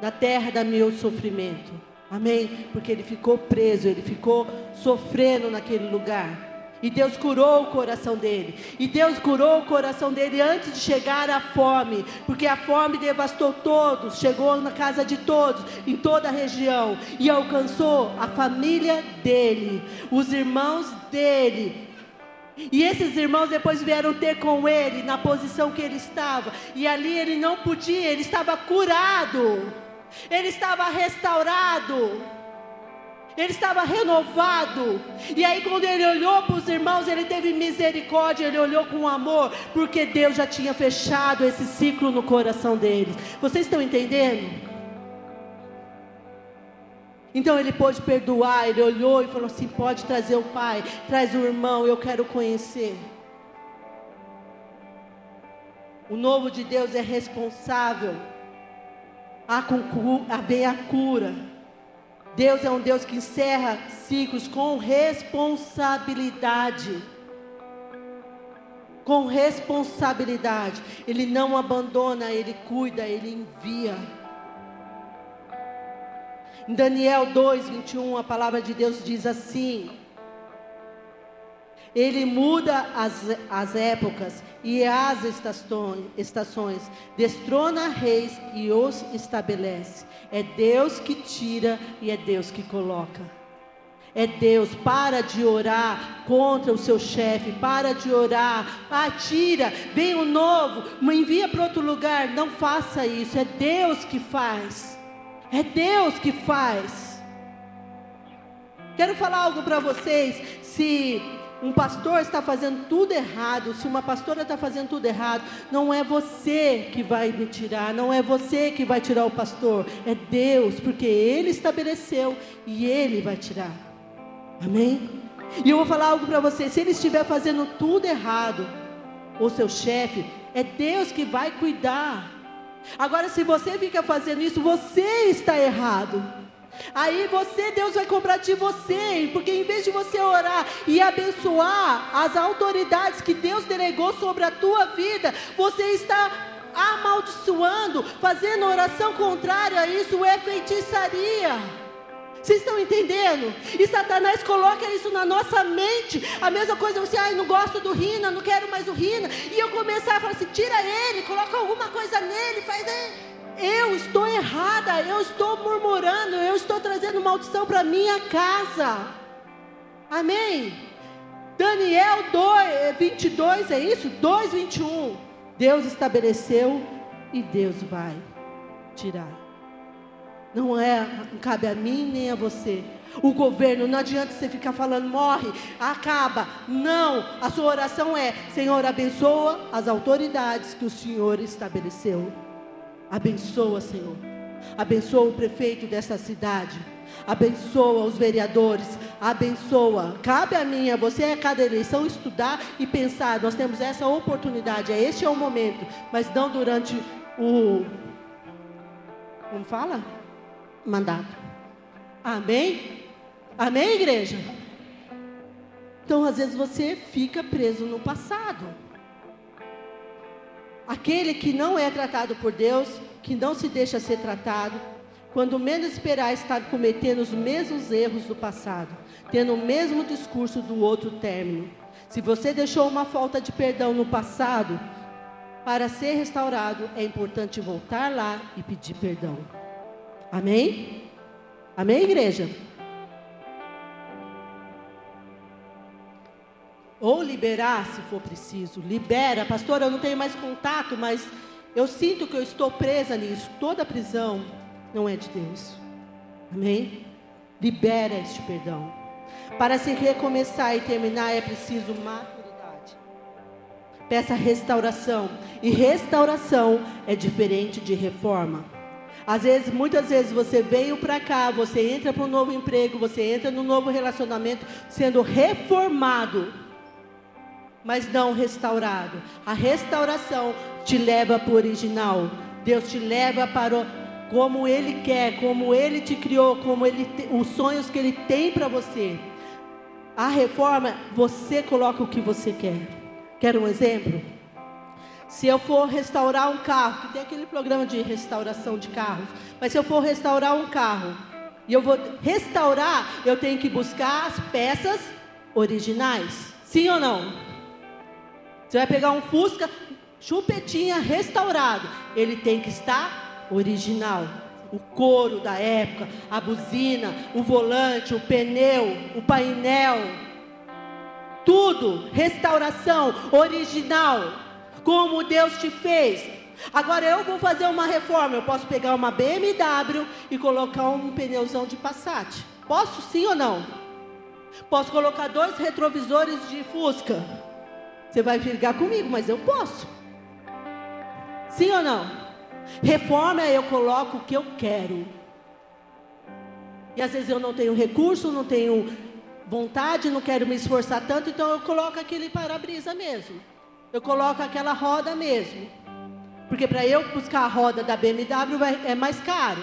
na terra da meu sofrimento. Amém? Porque ele ficou preso, ele ficou sofrendo naquele lugar. E Deus curou o coração dele. E Deus curou o coração dele antes de chegar à fome, porque a fome devastou todos, chegou na casa de todos, em toda a região, e alcançou a família dele, os irmãos dele. E esses irmãos depois vieram ter com ele na posição que ele estava, e ali ele não podia, ele estava curado, ele estava restaurado ele estava renovado. E aí, quando ele olhou para os irmãos, ele teve misericórdia, ele olhou com amor, porque Deus já tinha fechado esse ciclo no coração deles. Vocês estão entendendo? Então ele pôde perdoar, ele olhou e falou assim: pode trazer o pai, traz o irmão, eu quero conhecer. O novo de Deus é responsável. Há, a cura. Deus é um Deus que encerra ciclos com responsabilidade. Com responsabilidade. Ele não abandona, ele cuida, ele envia. Em Daniel 2, 21, a palavra de Deus diz assim: ele muda as, as épocas e as estações, estações, destrona reis e os estabelece. É Deus que tira e é Deus que coloca. É Deus, para de orar contra o seu chefe, para de orar, ah, tira, vem um novo, envia para outro lugar. Não faça isso, é Deus que faz. É Deus que faz. Quero falar algo para vocês. Se um pastor está fazendo tudo errado, se uma pastora está fazendo tudo errado, não é você que vai me tirar, não é você que vai tirar o pastor, é Deus, porque Ele estabeleceu e Ele vai tirar. Amém? E eu vou falar algo para você: se ele estiver fazendo tudo errado, o seu chefe, é Deus que vai cuidar. Agora, se você fica fazendo isso, você está errado. Aí você, Deus vai cobrar de você, porque em vez de você orar e abençoar as autoridades que Deus delegou sobre a tua vida, você está amaldiçoando, fazendo oração contrária a isso, é feitiçaria. Vocês estão entendendo? E Satanás coloca isso na nossa mente. A mesma coisa, você, ai, não gosto do Rina, não quero mais o Rina. E eu começar a falar assim: tira ele, coloca alguma coisa nele, faz. Eu estou errada, eu estou murmurando, trazendo maldição para minha casa. Amém? Daniel 2, 22, é isso? 2, 21. Deus estabeleceu e Deus vai tirar. Não é, não cabe a mim nem a você. O governo, não adianta você ficar falando, morre, acaba. Não, a sua oração é: Senhor, abençoa as autoridades que o Senhor estabeleceu. Abençoa, Senhor. Abençoa o prefeito dessa cidade. Abençoa os vereadores. Abençoa. Cabe a mim, a você, a cada eleição, estudar e pensar. Nós temos essa oportunidade. Este é o momento. Mas não durante o. Como fala? Mandato. Amém? Amém, igreja? Então, às vezes, você fica preso no passado. Aquele que não é tratado por Deus, que não se deixa ser tratado, quando menos esperar, está cometendo os mesmos erros do passado, tendo o mesmo discurso do outro término. Se você deixou uma falta de perdão no passado, para ser restaurado, é importante voltar lá e pedir perdão. Amém? Amém, igreja? Ou liberar, se for preciso. Libera, pastor, eu não tenho mais contato, mas eu sinto que eu estou presa nisso. Toda prisão não é de Deus. Amém? Libera este perdão. Para se recomeçar e terminar é preciso maturidade. Peça restauração. E restauração é diferente de reforma. Às vezes, muitas vezes você veio para cá, você entra para um novo emprego, você entra num novo relacionamento, sendo reformado mas não restaurado. A restauração te leva para o original. Deus te leva para o, como Ele quer, como Ele te criou, como Ele os sonhos que Ele tem para você. A reforma, você coloca o que você quer. Quer um exemplo? Se eu for restaurar um carro, que tem aquele programa de restauração de carros, mas se eu for restaurar um carro e eu vou restaurar, eu tenho que buscar as peças originais. Sim ou não? Você vai pegar um Fusca, chupetinha restaurado. Ele tem que estar original. O couro da época, a buzina, o volante, o pneu, o painel. Tudo, restauração, original. Como Deus te fez. Agora eu vou fazer uma reforma. Eu posso pegar uma BMW e colocar um pneuzão de Passat. Posso sim ou não? Posso colocar dois retrovisores de Fusca. Você vai brigar comigo, mas eu posso. Sim ou não? Reforma eu coloco o que eu quero. E às vezes eu não tenho recurso, não tenho vontade, não quero me esforçar tanto, então eu coloco aquele para-brisa mesmo. Eu coloco aquela roda mesmo. Porque para eu buscar a roda da BMW vai, é mais caro.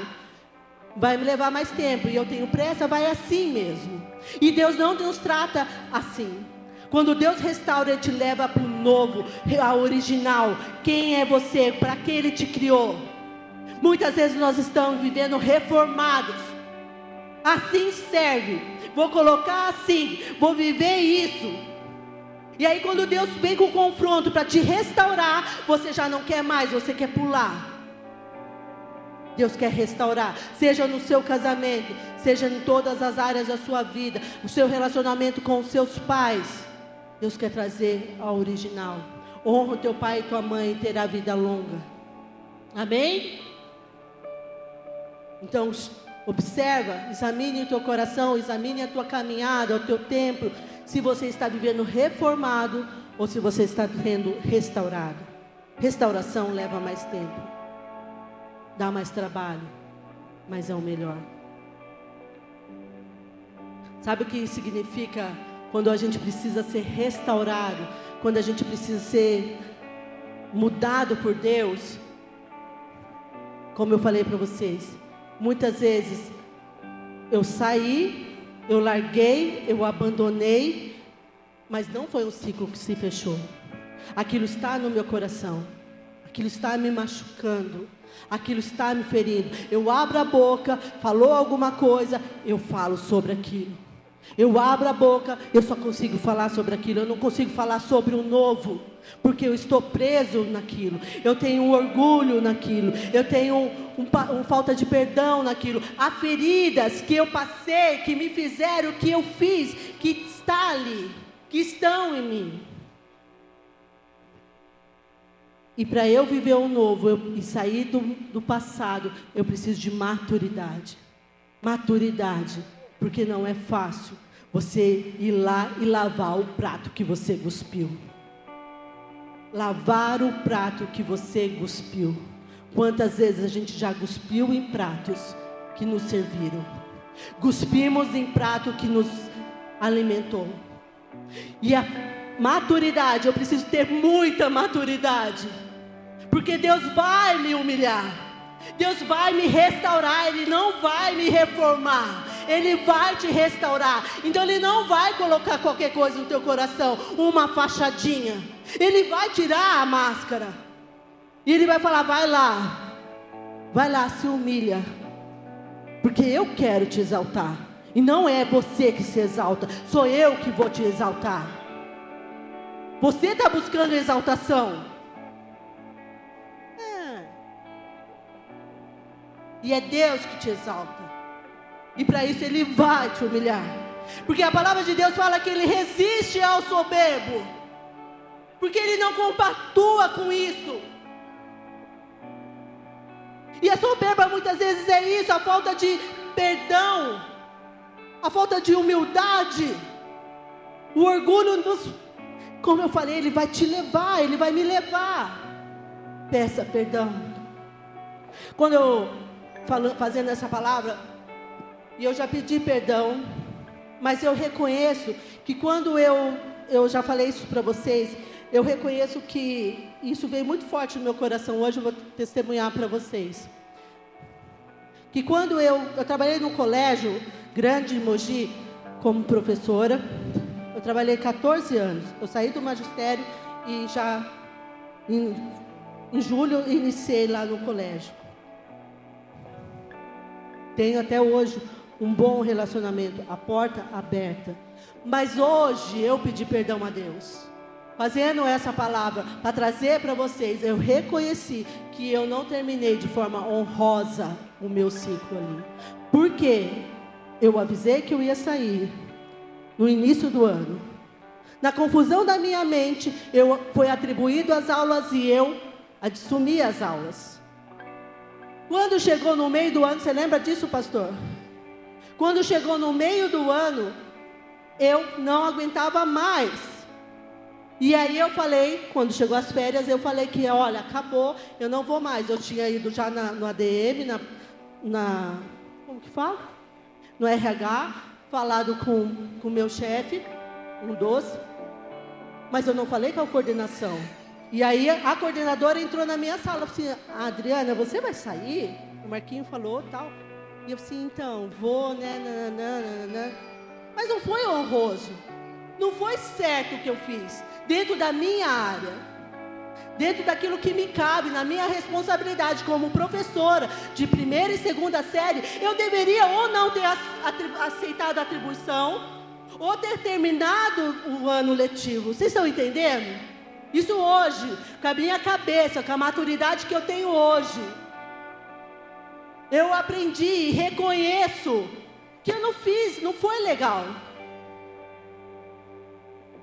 Vai me levar mais tempo. E eu tenho pressa, vai assim mesmo. E Deus não nos trata assim. Quando Deus restaura, Ele te leva para o novo, a original. Quem é você? Para que Ele te criou? Muitas vezes nós estamos vivendo reformados. Assim serve. Vou colocar assim. Vou viver isso. E aí, quando Deus vem com o confronto para te restaurar, você já não quer mais, você quer pular. Deus quer restaurar, seja no seu casamento, seja em todas as áreas da sua vida, o seu relacionamento com os seus pais. Deus quer trazer ao original. Honra o teu pai e tua mãe e terá vida longa. Amém? Então, observa, examine o teu coração, examine a tua caminhada, o teu templo, se você está vivendo reformado ou se você está sendo restaurado. Restauração leva mais tempo, dá mais trabalho, mas é o melhor. Sabe o que significa quando a gente precisa ser restaurado, quando a gente precisa ser mudado por Deus, como eu falei para vocês, muitas vezes eu saí, eu larguei, eu abandonei, mas não foi um ciclo que se fechou. Aquilo está no meu coração, aquilo está me machucando, aquilo está me ferindo. Eu abro a boca, falou alguma coisa, eu falo sobre aquilo. Eu abro a boca, eu só consigo falar sobre aquilo, eu não consigo falar sobre o novo, porque eu estou preso naquilo, eu tenho um orgulho naquilo, eu tenho um, um, um, falta de perdão naquilo. Há feridas que eu passei, que me fizeram, que eu fiz, que está ali, que estão em mim. E para eu viver o novo eu, e sair do, do passado, eu preciso de maturidade. Maturidade porque não é fácil você ir lá e lavar o prato que você cuspiu. Lavar o prato que você cuspiu. Quantas vezes a gente já cuspiu em pratos que nos serviram? Cuspimos em prato que nos alimentou. E a maturidade, eu preciso ter muita maturidade. Porque Deus vai me humilhar. Deus vai me restaurar, Ele não vai me reformar, Ele vai te restaurar. Então Ele não vai colocar qualquer coisa no teu coração, uma fachadinha. Ele vai tirar a máscara. E Ele vai falar: vai lá, vai lá, se humilha, porque eu quero te exaltar. E não é você que se exalta, sou eu que vou te exaltar. Você está buscando exaltação. E é Deus que te exalta. E para isso Ele vai te humilhar. Porque a palavra de Deus fala que Ele resiste ao soberbo. Porque Ele não compactua com isso. E a soberba muitas vezes é isso, a falta de perdão, a falta de humildade. O orgulho nos, como eu falei, ele vai te levar, ele vai me levar. Peça perdão. Quando eu falando, fazendo essa palavra, e eu já pedi perdão, mas eu reconheço que quando eu, eu já falei isso para vocês, eu reconheço que isso veio muito forte no meu coração. Hoje eu vou testemunhar para vocês. Que quando eu, eu trabalhei num colégio grande em Mogi, como professora, eu trabalhei 14 anos. Eu saí do magistério e já em, em julho iniciei lá no colégio. Tenho até hoje um bom relacionamento, a porta aberta. Mas hoje eu pedi perdão a Deus. Fazendo essa palavra para trazer para vocês, eu reconheci que eu não terminei de forma honrosa o meu ciclo ali. Porque eu avisei que eu ia sair no início do ano. Na confusão da minha mente, eu foi atribuído as aulas e eu assumi as aulas. Quando chegou no meio do ano, você lembra disso, pastor? Quando chegou no meio do ano, eu não aguentava mais. E aí eu falei, quando chegou as férias, eu falei que, olha, acabou, eu não vou mais. Eu tinha ido já na, no ADM, na, na, como que fala? No RH, falado com o meu chefe, um doce, mas eu não falei com a coordenação. E aí a coordenadora entrou na minha sala e falou assim, Adriana, você vai sair? O Marquinho falou tal. E eu assim, então, vou, né, nananana. Mas não foi honroso. Não foi certo o que eu fiz. Dentro da minha área. Dentro daquilo que me cabe, na minha responsabilidade como professora de primeira e segunda série, eu deveria ou não ter aceitado a atribuição, ou ter terminado o ano letivo. Vocês estão entendendo? Isso hoje, com a minha cabeça, com a maturidade que eu tenho hoje. Eu aprendi e reconheço que eu não fiz, não foi legal.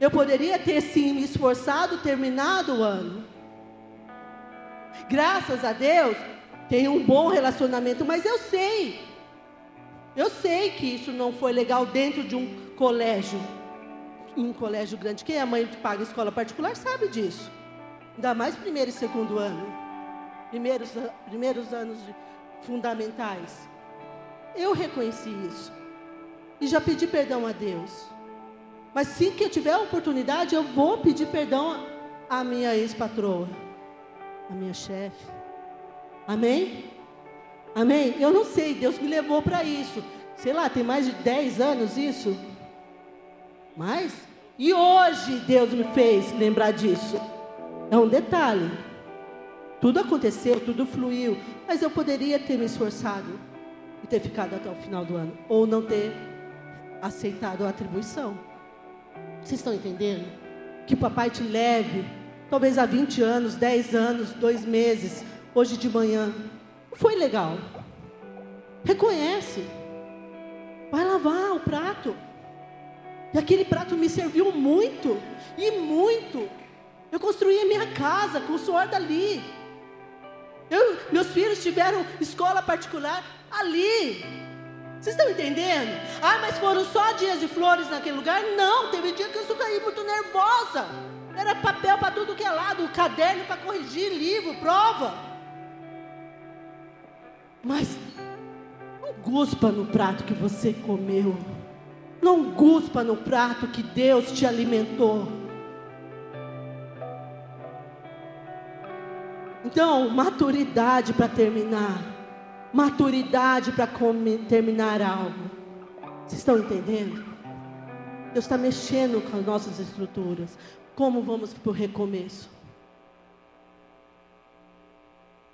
Eu poderia ter sim me esforçado, terminado o ano. Graças a Deus, tenho um bom relacionamento, mas eu sei. Eu sei que isso não foi legal dentro de um colégio em um colégio grande. Quem é mãe que paga escola particular sabe disso. Ainda mais primeiro e segundo ano. Primeiros, primeiros anos fundamentais. Eu reconheci isso. E já pedi perdão a Deus. Mas sim que eu tiver a oportunidade, eu vou pedir perdão à minha ex-patroa, à minha chefe. Amém? Amém? Eu não sei, Deus me levou para isso. Sei lá, tem mais de 10 anos isso. Mas, e hoje Deus me fez lembrar disso. É um detalhe. Tudo aconteceu, tudo fluiu, mas eu poderia ter me esforçado e ter ficado até o final do ano, ou não ter aceitado a atribuição. Vocês estão entendendo? Que o papai te leve, talvez há 20 anos, 10 anos, dois meses, hoje de manhã. Foi legal. Reconhece. Vai lavar o prato. E aquele prato me serviu muito, e muito. Eu construí a minha casa com o suor dali. Eu, meus filhos tiveram escola particular ali. Vocês estão entendendo? Ah, mas foram só dias de flores naquele lugar? Não, teve dia que eu fiquei muito nervosa. Era papel para tudo que é lado, caderno para corrigir, livro, prova. Mas não guspa no prato que você comeu. Não guspa no prato que Deus te alimentou. Então, maturidade para terminar. Maturidade para terminar algo. Vocês estão entendendo? Deus está mexendo com as nossas estruturas. Como vamos para o recomeço?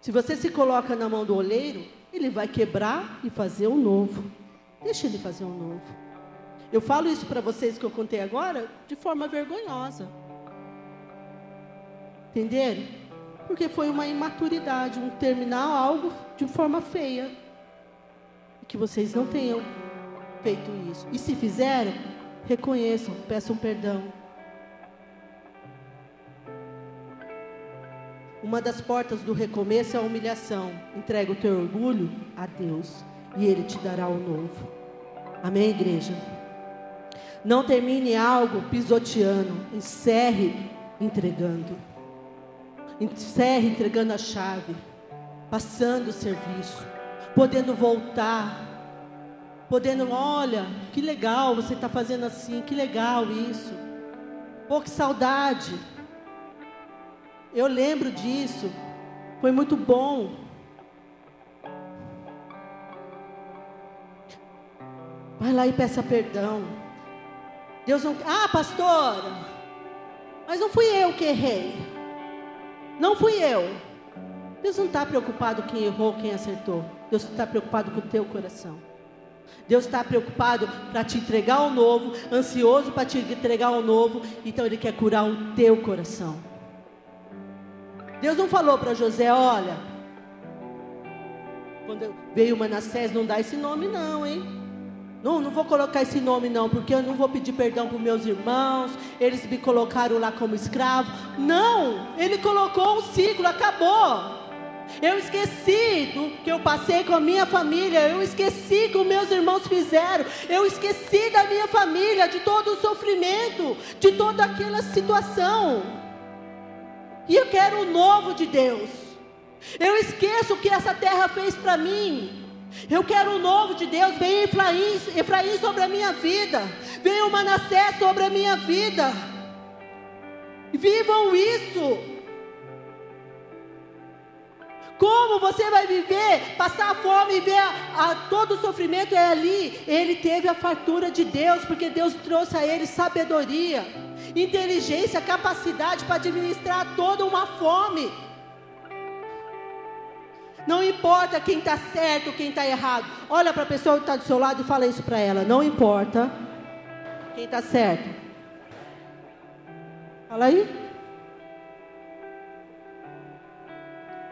Se você se coloca na mão do oleiro, ele vai quebrar e fazer um novo. Deixa ele fazer um novo. Eu falo isso para vocês que eu contei agora de forma vergonhosa. Entenderam? Porque foi uma imaturidade, um terminar algo de forma feia. Que vocês não tenham feito isso. E se fizeram, reconheçam, peçam perdão. Uma das portas do recomeço é a humilhação. Entrega o teu orgulho a Deus e Ele te dará o novo. Amém, igreja? Não termine algo pisoteando, encerre entregando. Encerre entregando a chave, passando o serviço, podendo voltar, podendo, olha, que legal você está fazendo assim, que legal isso. Pô, que saudade. Eu lembro disso. Foi muito bom. Vai lá e peça perdão. Deus não. Ah, pastora. Mas não fui eu que errei. Não fui eu. Deus não está preocupado quem errou, quem acertou. Deus está preocupado com o teu coração. Deus está preocupado para te entregar o novo, ansioso para te entregar o novo. Então Ele quer curar o teu coração. Deus não falou para José, olha, quando veio Manassés, não dá esse nome não, hein? Não, não vou colocar esse nome não, porque eu não vou pedir perdão para meus irmãos, eles me colocaram lá como escravo. Não, ele colocou um ciclo, acabou. Eu esqueci do que eu passei com a minha família, eu esqueci que meus irmãos fizeram, eu esqueci da minha família, de todo o sofrimento, de toda aquela situação. E eu quero o novo de Deus. Eu esqueço o que essa terra fez para mim. Eu quero o novo de Deus. Vem Efraim, Efraim sobre a minha vida. Vem o Manassés sobre a minha vida. Vivam isso. Como você vai viver, passar fome e ver a, a, todo o sofrimento é ali. Ele teve a fartura de Deus, porque Deus trouxe a ele sabedoria inteligência, capacidade para administrar toda uma fome. Não importa quem está certo, quem está errado. Olha para a pessoa que está do seu lado e fala isso para ela. Não importa quem está certo. Fala aí.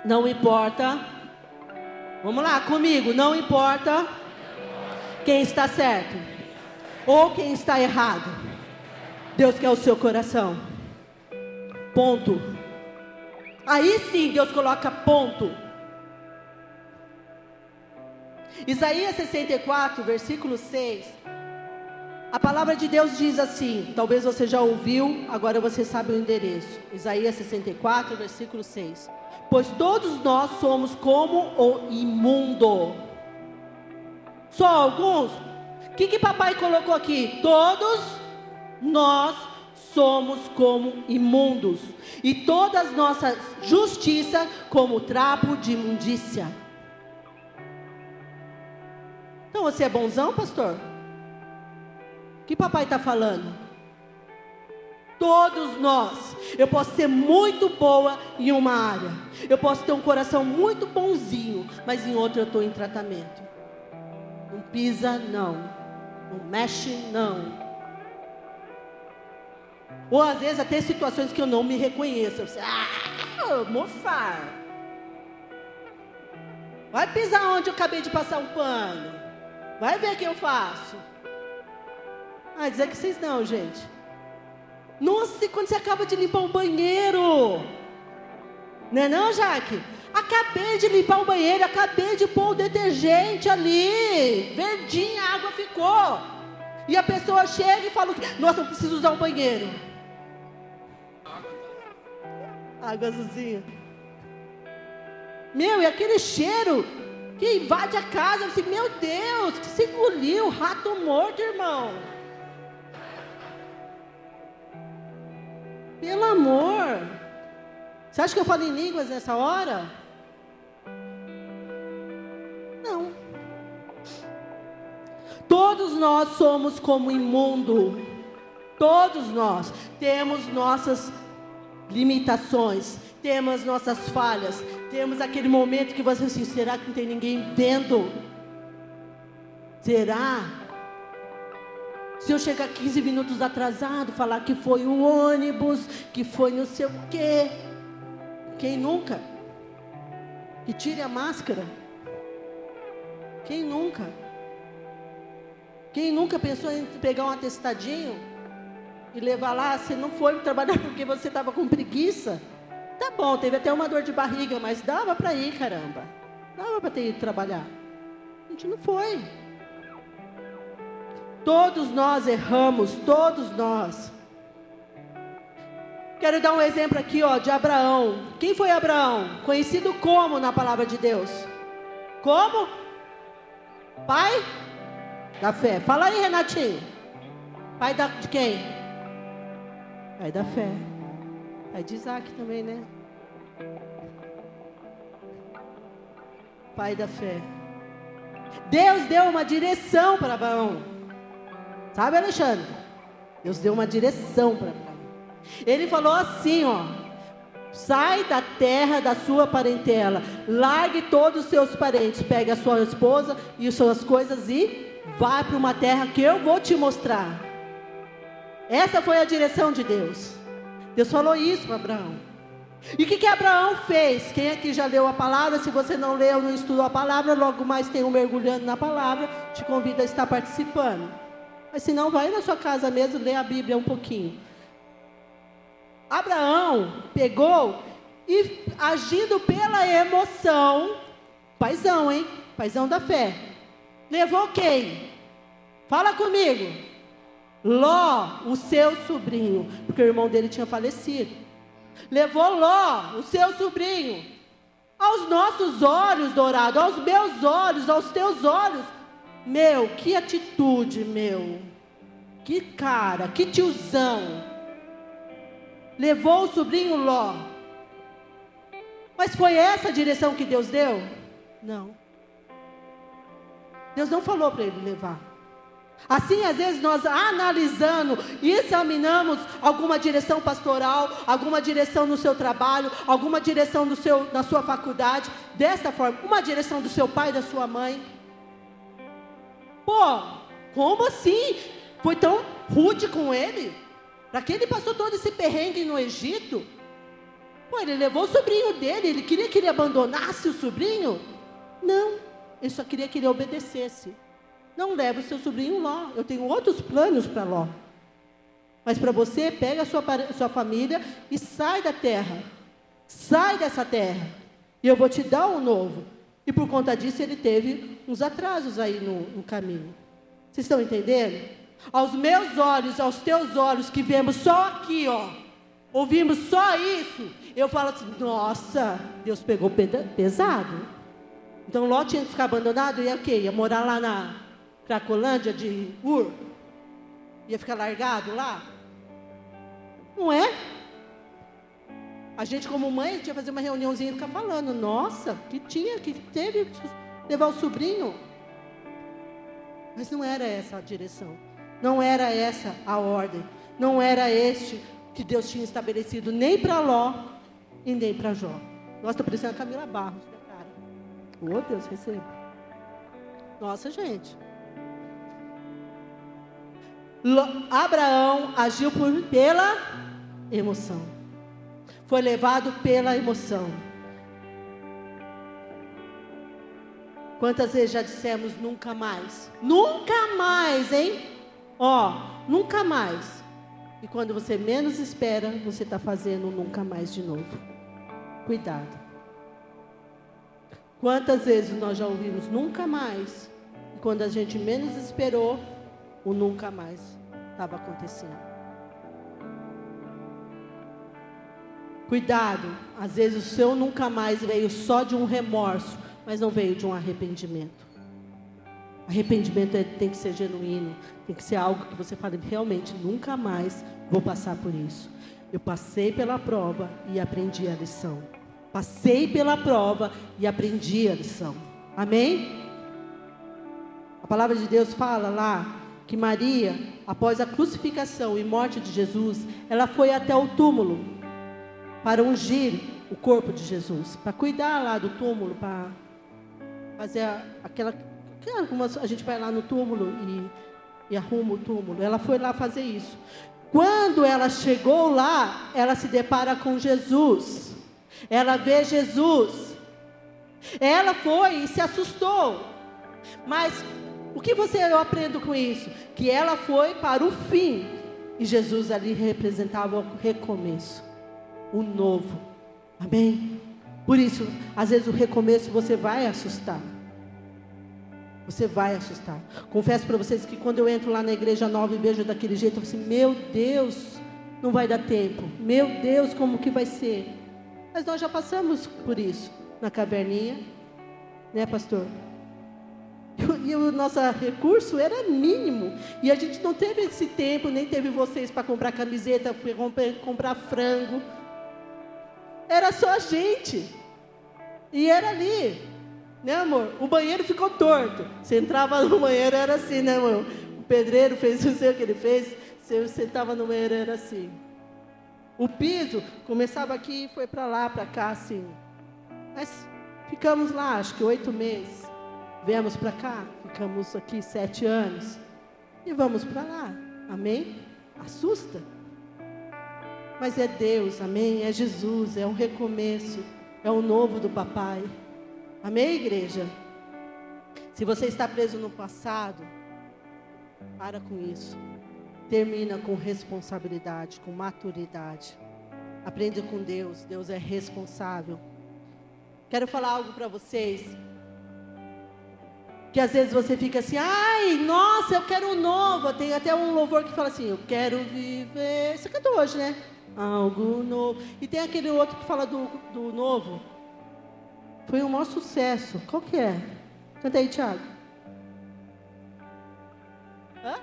Não importa. Vamos lá comigo. Não importa quem está certo ou quem está errado. Deus quer o seu coração. Ponto. Aí sim Deus coloca ponto. Isaías 64, versículo 6. A palavra de Deus diz assim: talvez você já ouviu, agora você sabe o endereço. Isaías 64, versículo 6. Pois todos nós somos como o imundo. Só alguns? O que, que papai colocou aqui? Todos nós somos como imundos, e toda as nossa justiça como trapo de imundícia. Então você é bonzão, pastor? O que papai está falando? Todos nós. Eu posso ser muito boa em uma área. Eu posso ter um coração muito bonzinho, mas em outra eu estou em tratamento. Não pisa, não. Não mexe, não ou às vezes até situações que eu não me reconheço. Você, ah, mofar. Vai pisar onde eu acabei de passar um pano. Vai ver o que eu faço. Ah, dizer que vocês não, gente. Nossa, e quando você acaba de limpar o banheiro? Não é não, Jaque? Acabei de limpar o banheiro, acabei de pôr o detergente ali. Verdinha, a água ficou. E a pessoa chega e fala: Nossa, eu preciso usar o banheiro. Água azulzinha. Meu, e aquele cheiro que invade a casa. Eu falei, meu Deus, que se engoliu, rato morto, irmão. Pelo amor. Você acha que eu falo em línguas nessa hora? Não. Todos nós somos como imundo. Todos nós temos nossas limitações, temos nossas falhas, temos aquele momento que você assim, será que não tem ninguém vendo? Será? Se eu chegar 15 minutos atrasado, falar que foi o ônibus, que foi não sei o quê. Quem nunca? Que tire a máscara. Quem nunca? Quem nunca pensou em pegar um atestadinho e levar lá? Você não foi trabalhar porque você estava com preguiça. Tá bom, teve até uma dor de barriga, mas dava para ir, caramba. Dava para ter ido trabalhar. A gente não foi. Todos nós erramos, todos nós. Quero dar um exemplo aqui, ó, de Abraão. Quem foi Abraão? Conhecido como na palavra de Deus? Como? Pai da fé. Fala aí, Renatinho. Pai da, de quem? Pai da fé. Pai de Isaac também, né? Pai da fé. Deus deu uma direção para Abraão. Sabe, Alexandre? Deus deu uma direção para Abraão. Ele falou assim, ó: Sai da terra da sua parentela, largue todos os seus parentes, pegue a sua esposa e as suas coisas e vá para uma terra que eu vou te mostrar. Essa foi a direção de Deus. Deus falou isso para Abraão. E o que, que Abraão fez? Quem aqui já leu a palavra? Se você não leu, não estudou a palavra, logo mais tem um mergulhando na palavra, te convido a estar participando. Mas se não, vai na sua casa mesmo, lê a Bíblia um pouquinho. Abraão pegou e agindo pela emoção, paizão, hein? Paizão da fé. Levou quem? Fala comigo. Ló, o seu sobrinho, porque o irmão dele tinha falecido. Levou Ló, o seu sobrinho, aos nossos olhos dourados, aos meus olhos, aos teus olhos, meu, que atitude, meu. Que cara, que tiozão. Levou o sobrinho Ló. Mas foi essa a direção que Deus deu? Não. Deus não falou para ele levar. Assim, às vezes, nós analisando examinamos alguma direção pastoral, alguma direção no seu trabalho, alguma direção no seu, na sua faculdade, dessa forma, uma direção do seu pai, da sua mãe. Pô, como assim? Foi tão rude com ele? Para que ele passou todo esse perrengue no Egito? Pô, ele levou o sobrinho dele, ele queria que ele abandonasse o sobrinho? Não, ele só queria que ele obedecesse. Não leve o seu sobrinho Ló, eu tenho outros planos para Ló. Mas para você, pega a sua, sua família e sai da terra. Sai dessa terra. E eu vou te dar um novo. E por conta disso ele teve uns atrasos aí no, no caminho. Vocês estão entendendo? Aos meus olhos, aos teus olhos, que vemos só aqui, ó, ouvimos só isso, eu falo assim: nossa, Deus pegou pesado. Então Ló tinha que ficar abandonado, ia o quê? Ia morar lá na Cracolândia de Ur? Ia ficar largado lá? Não é? A gente, como mãe, a gente ia fazer uma reuniãozinha e ficar falando, nossa, que tinha, que teve levar o sobrinho. Mas não era essa a direção. Não era essa a ordem. Não era este que Deus tinha estabelecido nem para Ló e nem para Jó. Nossa, estou parecendo a Camila Barros, né, cara? Oh, Deus, receba. Nossa, gente. Abraão agiu por, pela emoção foi levado pela emoção. Quantas vezes já dissemos nunca mais? Nunca mais, hein? Ó, nunca mais. E quando você menos espera, você está fazendo nunca mais de novo. Cuidado. Quantas vezes nós já ouvimos nunca mais? E quando a gente menos esperou, o nunca mais estava acontecendo. Cuidado, às vezes o seu nunca mais veio só de um remorso, mas não veio de um arrependimento. Arrependimento é, tem que ser genuíno, tem que ser algo que você fale, realmente, nunca mais vou passar por isso. Eu passei pela prova e aprendi a lição. Passei pela prova e aprendi a lição. Amém? A palavra de Deus fala lá que Maria, após a crucificação e morte de Jesus, ela foi até o túmulo para ungir o corpo de Jesus, para cuidar lá do túmulo, para fazer aquela. A gente vai lá no túmulo e, e arruma o túmulo. Ela foi lá fazer isso. Quando ela chegou lá, ela se depara com Jesus. Ela vê Jesus. Ela foi e se assustou. Mas o que você eu aprendo com isso? Que ela foi para o fim e Jesus ali representava o recomeço, o novo. Amém? Por isso, às vezes o recomeço você vai assustar. Você vai assustar. Confesso para vocês que quando eu entro lá na igreja nova e vejo daquele jeito, eu falo assim: meu Deus, não vai dar tempo. Meu Deus, como que vai ser? Mas nós já passamos por isso na caverninha, né, pastor? E o nosso recurso era mínimo. E a gente não teve esse tempo, nem teve vocês para comprar camiseta, para comprar frango. Era só a gente. E era ali. Né, amor? O banheiro ficou torto. Você entrava no banheiro, era assim, né, amor? O pedreiro fez o sei o que ele fez. Você sentava no banheiro, era assim. O piso começava aqui e foi para lá, para cá, assim. Mas ficamos lá, acho que oito meses. Viemos para cá, ficamos aqui sete anos. E vamos para lá. Amém? Assusta. Mas é Deus, amém? É Jesus, é um recomeço, é o novo do papai. Amém, igreja? Se você está preso no passado, para com isso. Termina com responsabilidade, com maturidade. Aprende com Deus, Deus é responsável. Quero falar algo para vocês. Que às vezes você fica assim, ai, nossa, eu quero um novo. Tem até um louvor que fala assim, eu quero viver. Você cantou hoje, né? algo novo. E tem aquele outro que fala do, do novo. Foi um maior sucesso. Qual que é? Canta aí, Thiago. Hã?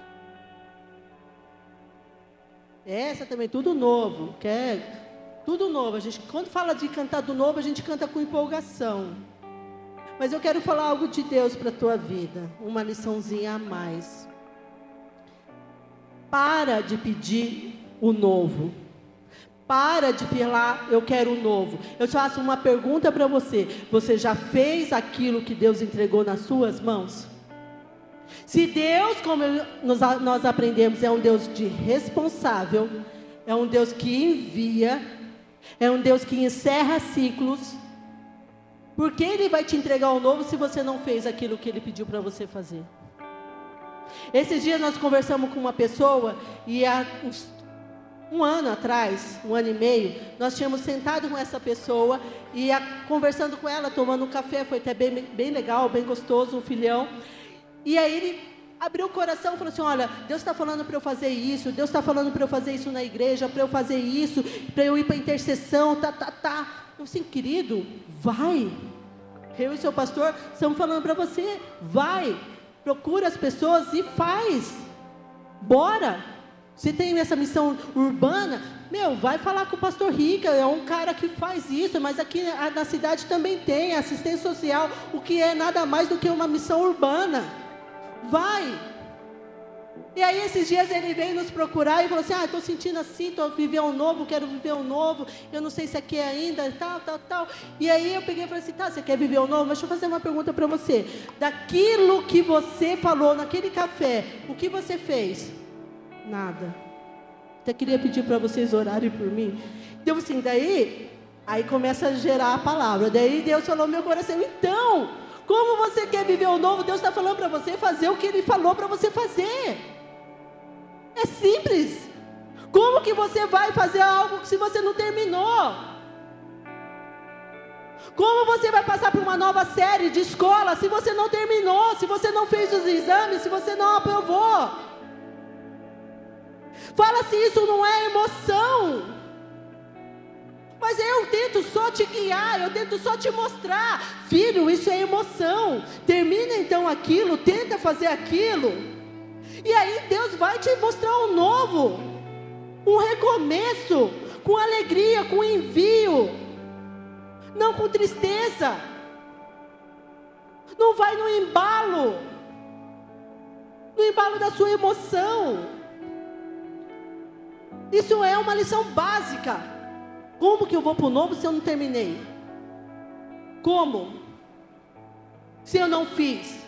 Essa também, tudo novo. Quer? Tudo novo. A gente, quando fala de cantar do novo, a gente canta com empolgação. Mas eu quero falar algo de Deus para a tua vida. Uma liçãozinha a mais. Para de pedir o novo. Para de falar, eu quero um novo. Eu só faço uma pergunta para você: você já fez aquilo que Deus entregou nas suas mãos? Se Deus, como nós aprendemos, é um Deus de responsável, é um Deus que envia, é um Deus que encerra ciclos, por que Ele vai te entregar o novo se você não fez aquilo que Ele pediu para você fazer? Esses dias nós conversamos com uma pessoa e há uns um ano atrás, um ano e meio, nós tínhamos sentado com essa pessoa e a, conversando com ela, tomando um café, foi até bem, bem legal, bem gostoso, um filhão. E aí ele abriu o coração e falou assim: Olha, Deus está falando para eu fazer isso, Deus está falando para eu fazer isso na igreja, para eu fazer isso, para eu ir para intercessão, tá, tá, tá. Eu assim, querido, vai. Eu e seu pastor estamos falando para você, vai. Procura as pessoas e faz. Bora. Se tem essa missão urbana, meu, vai falar com o pastor Rica, é um cara que faz isso, mas aqui na cidade também tem assistência social, o que é nada mais do que uma missão urbana. Vai. E aí esses dias ele veio nos procurar e falou assim: "Ah, estou sentindo assim, estou vivendo um novo, quero viver um novo. Eu não sei se aqui é ainda, tal, tal, tal". E aí eu peguei e falei assim: "Tá, você quer viver um novo? Mas deixa eu fazer uma pergunta para você. Daquilo que você falou naquele café, o que você fez?" Nada. Até queria pedir para vocês orarem por mim. Então, assim, daí, aí começa a gerar a palavra. Daí Deus falou no meu coração, então, como você quer viver o novo, Deus está falando para você fazer o que Ele falou para você fazer. É simples. Como que você vai fazer algo se você não terminou? Como você vai passar por uma nova série de escola se você não terminou, se você não fez os exames, se você não aprovou? Fala se isso não é emoção. Mas eu tento só te guiar, eu tento só te mostrar. Filho, isso é emoção. Termina então aquilo, tenta fazer aquilo. E aí Deus vai te mostrar um novo, um recomeço, com alegria, com envio, não com tristeza. Não vai no embalo, no embalo da sua emoção. Isso é uma lição básica. Como que eu vou para o novo se eu não terminei? Como? Se eu não fiz?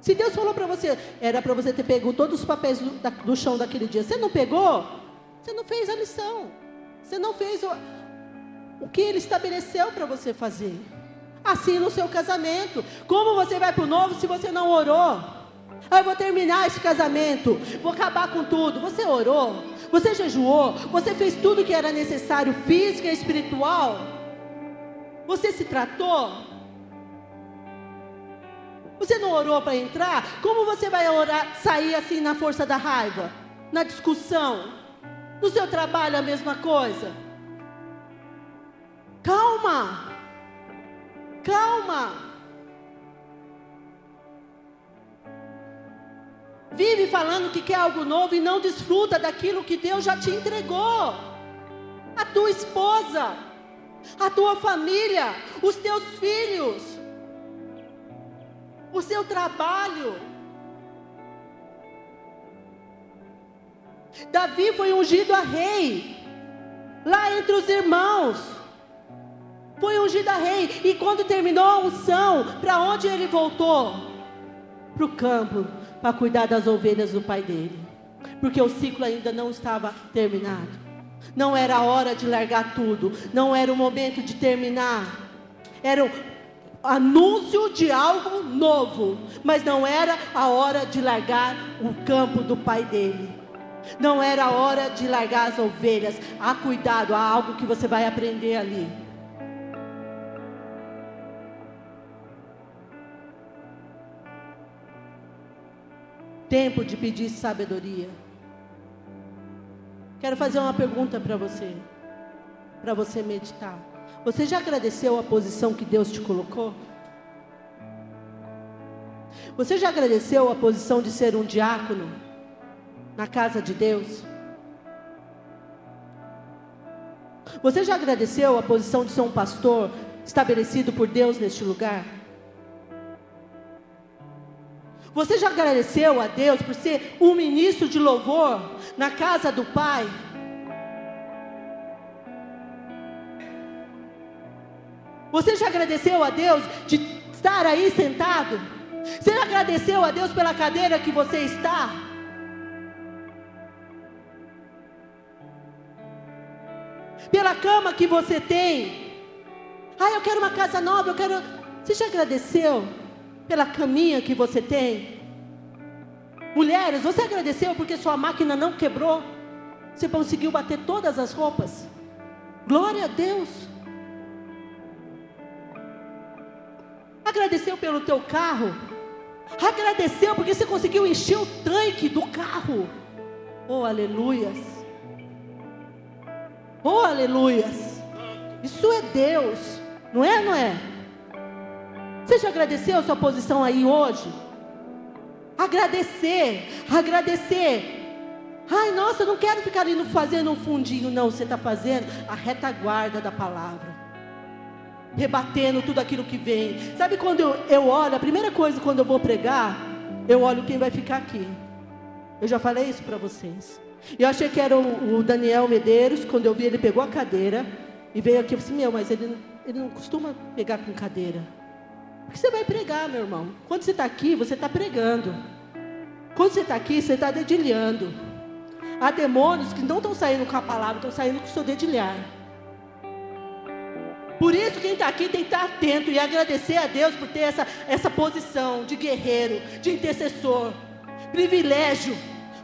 Se Deus falou para você, era para você ter pego todos os papéis do, da, do, chão daquele dia, você não pegou? Você não fez a lição. Você não fez o, o que Ele estabeleceu para você fazer. Assim no seu casamento. Como você vai para o novo se você não orou? Ah, eu vou terminar esse casamento, vou acabar com tudo. Você orou? Você jejuou? Você fez tudo que era necessário, física e espiritual? Você se tratou? Você não orou para entrar? Como você vai orar, sair assim na força da raiva? Na discussão? No seu trabalho a mesma coisa? Calma! Calma! Vive falando que quer algo novo e não desfruta daquilo que Deus já te entregou. A tua esposa, a tua família, os teus filhos, o seu trabalho. Davi foi ungido a rei, lá entre os irmãos. Foi ungido a rei, e quando terminou a unção, para onde ele voltou? Para o campo para cuidar das ovelhas do pai dele, porque o ciclo ainda não estava terminado. Não era a hora de largar tudo, não era o momento de terminar. Era o anúncio de algo novo, mas não era a hora de largar o campo do pai dele. Não era a hora de largar as ovelhas. Há cuidado, há algo que você vai aprender ali. Tempo de pedir sabedoria. Quero fazer uma pergunta para você, para você meditar. Você já agradeceu a posição que Deus te colocou? Você já agradeceu a posição de ser um diácono na casa de Deus? Você já agradeceu a posição de ser um pastor estabelecido por Deus neste lugar? Você já agradeceu a Deus por ser um ministro de louvor na casa do Pai? Você já agradeceu a Deus de estar aí sentado? Você já agradeceu a Deus pela cadeira que você está? Pela cama que você tem? Ah, eu quero uma casa nova, eu quero. Você já agradeceu? Pela caminha que você tem. Mulheres, você agradeceu porque sua máquina não quebrou? Você conseguiu bater todas as roupas? Glória a Deus. Agradeceu pelo teu carro? Agradeceu porque você conseguiu encher o tanque do carro? Oh, aleluias. Oh, aleluias. Isso é Deus, não é, não é? Você já agradeceu a sua posição aí hoje? Agradecer, agradecer. Ai, nossa, eu não quero ficar ali fazendo um fundinho, não. Você está fazendo a retaguarda da palavra, rebatendo tudo aquilo que vem. Sabe quando eu, eu olho, a primeira coisa quando eu vou pregar, eu olho quem vai ficar aqui. Eu já falei isso para vocês. Eu achei que era o, o, Daniel Medeiros, quando eu vi ele pegou a cadeira e veio aqui. Eu assim, meu, mas ele, ele não costuma pegar com cadeira. Porque você vai pregar, meu irmão. Quando você está aqui, você está pregando. Quando você está aqui, você está dedilhando. Há demônios que não estão saindo com a palavra, estão saindo com o seu dedilhar. Por isso, quem está aqui tem que estar atento e agradecer a Deus por ter essa, essa posição de guerreiro, de intercessor. Privilégio,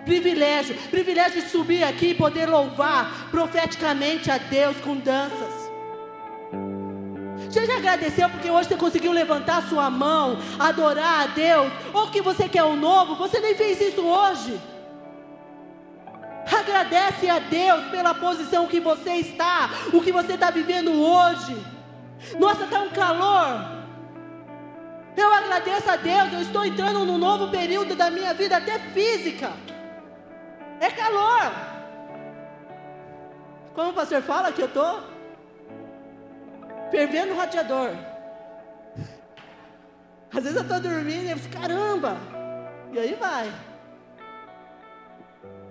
privilégio, privilégio de subir aqui e poder louvar profeticamente a Deus com danças. Você já agradeceu porque hoje você conseguiu levantar sua mão, adorar a Deus, ou que você quer o um novo, você nem fez isso hoje. Agradece a Deus pela posição que você está, o que você está vivendo hoje. Nossa, está um calor. Eu agradeço a Deus, eu estou entrando num novo período da minha vida, até física. É calor. Como o pastor fala que eu estou fervendo o radiador. Às vezes eu estou dormindo e eu falo, caramba. E aí vai.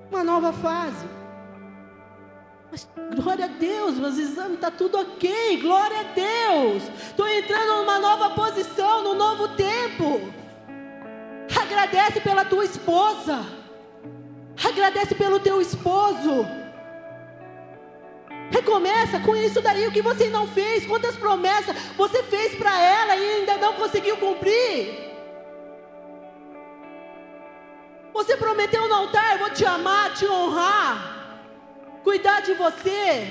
Uma nova fase. Mas glória a Deus, meus exames está tudo ok. Glória a Deus. Estou entrando numa nova posição, num novo tempo. Agradece pela tua esposa. Agradece pelo teu esposo. Recomeça com isso daí, o que você não fez, quantas promessas você fez para ela e ainda não conseguiu cumprir. Você prometeu no altar, eu vou te amar, te honrar cuidar de você,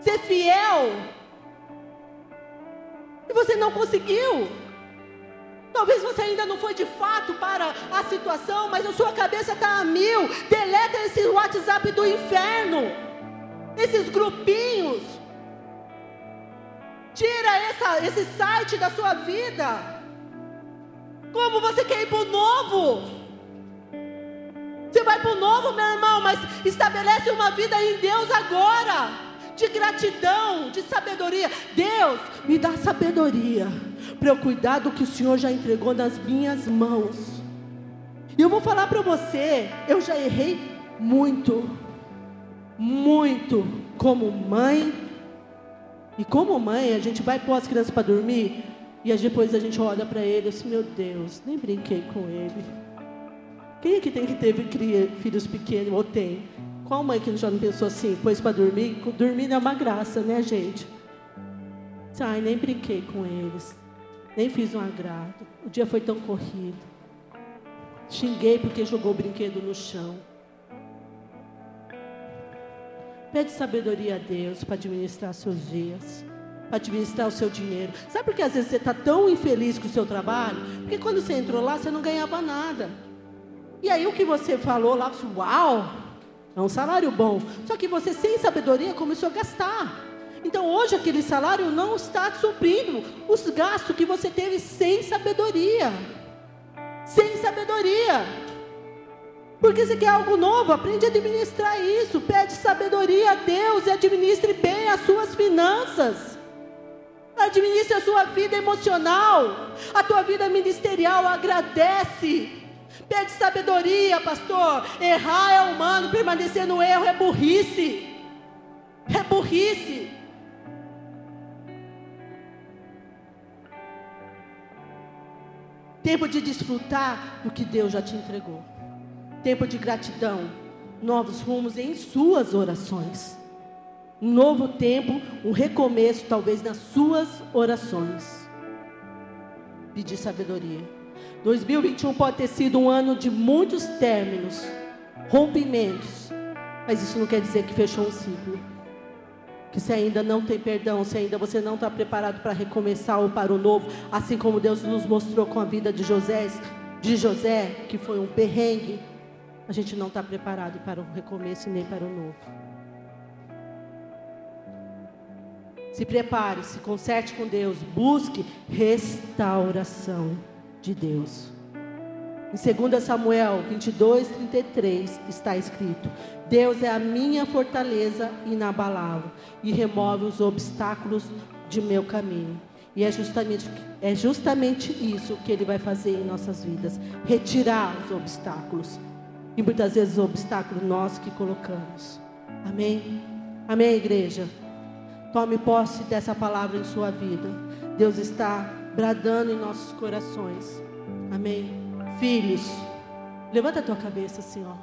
ser fiel. E você não conseguiu. Talvez você ainda não foi de fato para a situação, mas a sua cabeça está a mil. Deleta esse WhatsApp do inferno, esses grupinhos. Tira essa, esse site da sua vida. Como você quer ir para o novo? Você vai para o novo, meu irmão, mas estabelece uma vida em Deus agora, de gratidão, de sabedoria. Deus, me dá sabedoria para eu cuidar do que o Senhor já entregou nas minhas mãos. E eu vou falar para você, eu já errei muito, muito, como mãe. E como mãe, a gente vai pôr as crianças para dormir e depois a gente olha para ele assim, meu Deus, nem brinquei com ele. Quem é que tem que ter filhos pequenos ou tem? Qual mãe que já não pensou assim? Pôs para dormir? Dormir é uma graça, né, gente? Ai, nem brinquei com eles. Nem fiz um agrado. O dia foi tão corrido. Xinguei porque jogou o brinquedo no chão. Pede sabedoria a Deus para administrar seus dias, para administrar o seu dinheiro. Sabe por que às vezes você está tão infeliz com o seu trabalho? Porque quando você entrou lá, você não ganhava nada. E aí o que você falou lá, uau, é um salário bom. Só que você, sem sabedoria, começou a gastar. Então hoje aquele salário não está suprindo os gastos que você teve sem sabedoria. Sem sabedoria. Porque você quer algo novo, aprende a administrar isso. Pede sabedoria a Deus e administre bem as suas finanças. Administre a sua vida emocional, a tua vida ministerial. Agradece. Pede sabedoria, pastor. Errar é humano, permanecer no erro é burrice. É burrice. Tempo de desfrutar do que Deus já te entregou. Tempo de gratidão. Novos rumos em suas orações. Um novo tempo, um recomeço, talvez nas suas orações. Pedir sabedoria. 2021 pode ter sido um ano de muitos términos, rompimentos, mas isso não quer dizer que fechou um ciclo. Que se ainda não tem perdão, se ainda você não está preparado para recomeçar ou para o novo, assim como Deus nos mostrou com a vida de José, de José, que foi um perrengue, a gente não está preparado para o recomeço nem para o novo. Se prepare, se conserte com Deus, busque restauração de Deus. Em 2 Samuel 22, 33 está escrito: Deus é a minha fortaleza inabalável e remove os obstáculos de meu caminho. E é justamente, é justamente isso que Ele vai fazer em nossas vidas: retirar os obstáculos. E muitas vezes o obstáculo nós que colocamos. Amém? Amém, igreja? Tome posse dessa palavra em sua vida. Deus está bradando em nossos corações. Amém. Filhos, levanta a tua cabeça, Senhor.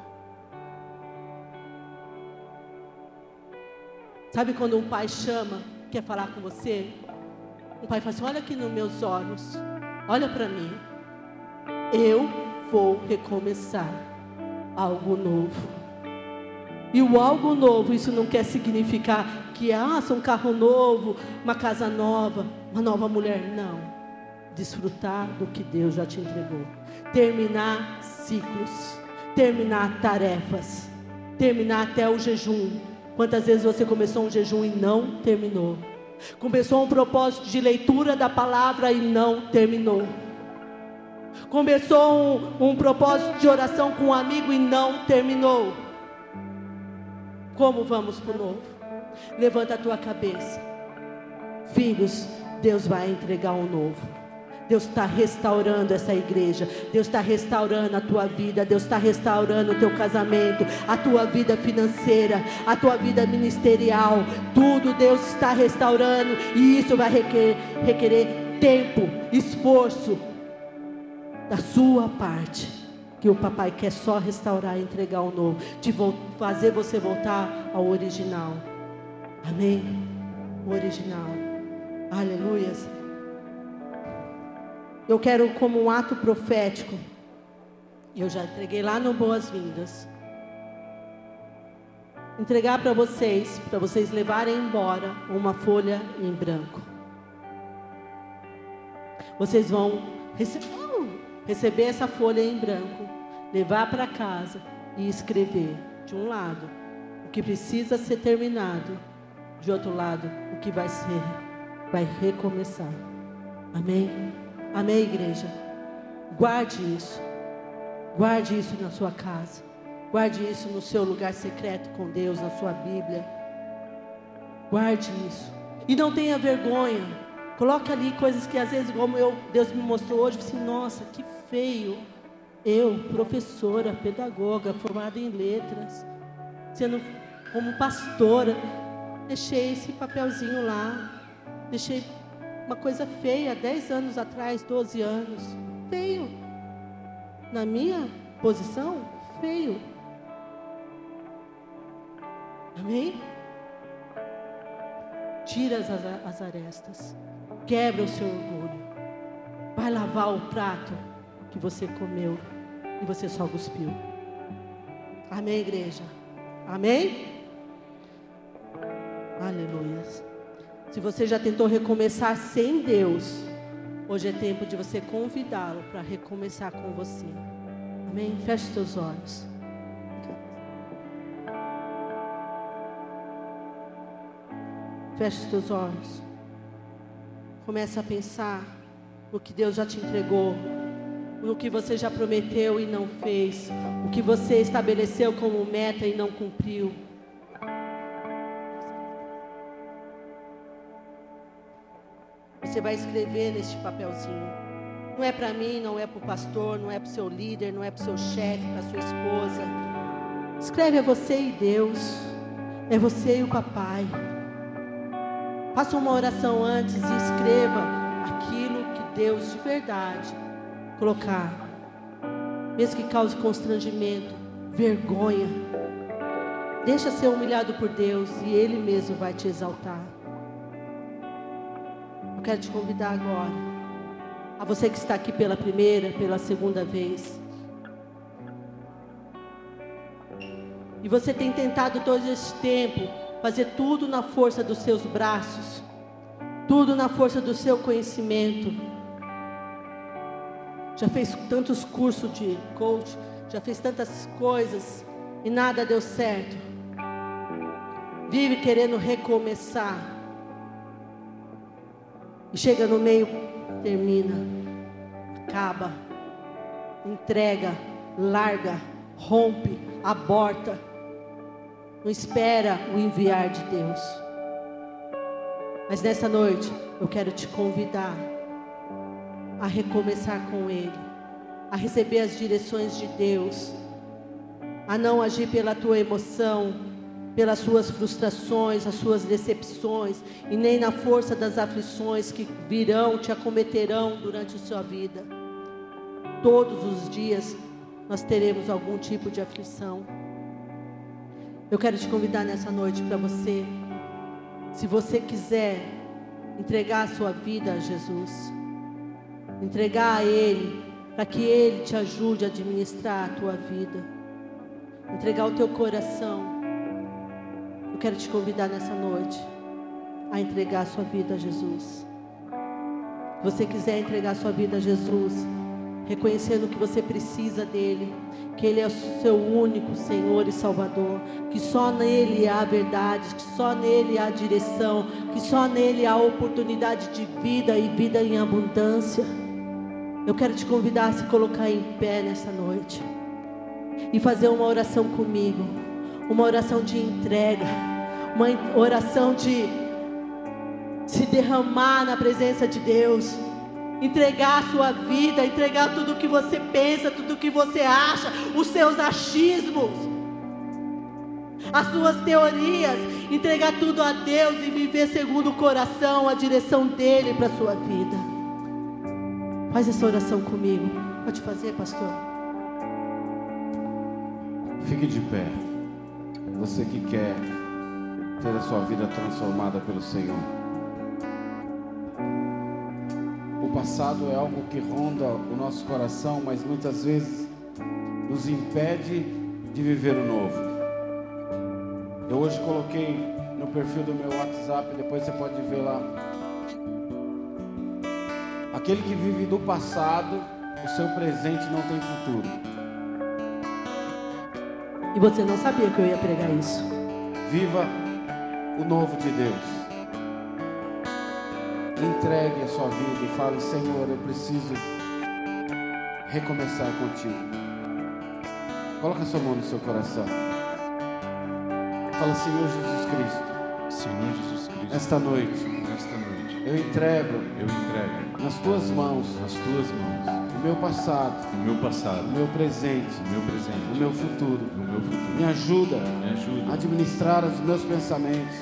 Sabe quando um pai chama, quer falar com você? O pai fala assim: Olha aqui nos meus olhos, olha para mim. Eu vou recomeçar algo novo. E o algo novo, isso não quer significar que, ah, um carro novo, uma casa nova, uma nova mulher. Não desfrutar do que Deus já te entregou, terminar ciclos, terminar tarefas. terminar até o jejum. Quantas vezes você começou um jejum e não terminou? Começou um propósito de leitura da palavra e não terminou. Começou um, um propósito de oração com um amigo e não terminou. Como vamos para o novo? Levanta a tua cabeça. Filhos, Deus vai entregar um novo. Deus está restaurando essa igreja. Deus está restaurando a tua vida. Deus está restaurando o teu casamento, a tua vida financeira, a tua vida ministerial. Tudo Deus está restaurando. E isso vai requerer, requerer tempo, esforço da sua parte. Que o papai quer só restaurar e entregar o novo. De fazer você voltar ao original. Amém? O original. Aleluias. Eu quero, como um ato profético, eu já entreguei lá no Boas-Vindas, entregar para vocês, para vocês levarem embora uma folha em branco. Vocês vão receber, receber essa folha em branco, levar para casa e escrever, de um lado, o que precisa ser terminado, de outro lado, o que vai ser, vai recomeçar. Amém? Amém, igreja? Guarde isso. Guarde isso na sua casa. Guarde isso no seu lugar secreto com Deus, na sua Bíblia. Guarde isso. E não tenha vergonha. Coloque ali coisas que às vezes, como eu, Deus me mostrou hoje, assim, nossa, que feio. Eu, professora, pedagoga, formada em letras, sendo como pastora, deixei esse papelzinho lá, deixei uma coisa feia, 10 anos atrás, 12 anos. Feio. Na minha posição, feio. Amém? Tira as, as arestas. Quebra o seu orgulho. Vai lavar o prato que você comeu e você só cuspiu. Amém, igreja? Amém? Aleluia. Se você já tentou recomeçar sem Deus, hoje é tempo de você convidá-lo para recomeçar com você. Amém? Feche seus olhos. Feche os olhos. Começa a pensar no que Deus já te entregou, no que você já prometeu e não fez, o que você estabeleceu como meta e não cumpriu. você vai escrever neste papelzinho. Não é para mim, não é para o pastor, não é para o seu líder, não é para o seu chefe, para sua esposa. Escreve a você e Deus. É você e o papai. Faça uma oração antes e escreva aquilo que Deus de verdade colocar. Mesmo que cause constrangimento, vergonha. Deixa ser humilhado por Deus e Ele mesmo vai te exaltar quero te convidar agora. A você que está aqui pela primeira, pela segunda vez. E você tem tentado todo esse tempo fazer tudo na força dos seus braços, tudo na força do seu conhecimento. Já fez tantos cursos de coach, já fez tantas coisas e nada deu certo. Vive querendo recomeçar. E chega no meio, termina, acaba, entrega, larga, rompe, aborta. Não espera o enviar de Deus. Mas nessa noite eu quero te convidar a recomeçar com Ele, a receber as direções de Deus, a não agir pela tua emoção, pelas suas frustrações, as suas decepções, e nem na força das aflições que virão, te acometerão durante a sua vida. Todos os dias nós teremos algum tipo de aflição. Eu quero te convidar nessa noite para você, se você quiser entregar a sua vida a Jesus, entregar a Ele, para que Ele te ajude a administrar a tua vida, entregar o teu coração. Eu quero te convidar nessa noite a entregar a sua vida a Jesus. Se você quiser entregar a sua vida a Jesus, reconhecendo que você precisa dele, que ele é o seu único Senhor e Salvador, que só nele há verdade, que só nele há direção, que só nele há oportunidade de vida e vida em abundância. Eu quero te convidar a se colocar em pé nessa noite e fazer uma oração comigo, uma oração de entrega, uma oração de se derramar na presença de Deus entregar a sua vida, entregar tudo o que você pensa, tudo o que você acha, os seus achismos, as suas teorias, entregar tudo a Deus e viver segundo o coração, a direção dele para a sua vida. Faz essa oração comigo. Pode fazer, pastor? Fique de pé. Você que quer ter a sua vida transformada pelo Senhor. Passado é algo que ronda o nosso coração, mas muitas vezes nos impede de viver o novo. Eu hoje coloquei no perfil do meu WhatsApp, depois você pode ver lá. Aquele que vive do passado, o seu presente não tem futuro. E você não sabia que eu ia pregar isso. Viva o novo de Deus entregue a sua vida e fale: Senhor, eu preciso recomeçar contigo. Coloca a sua mão no seu coração. Fala, Senhor Jesus Cristo. Senhor Jesus Cristo. Esta noite. Esta noite. Eu entrego. Eu entrego. Nas tuas mãos. Nas tuas mãos. O meu passado. O meu passado. O meu presente. O meu presente. O meu futuro. O meu futuro. Me ajuda. Me ajuda. A administrar os meus pensamentos.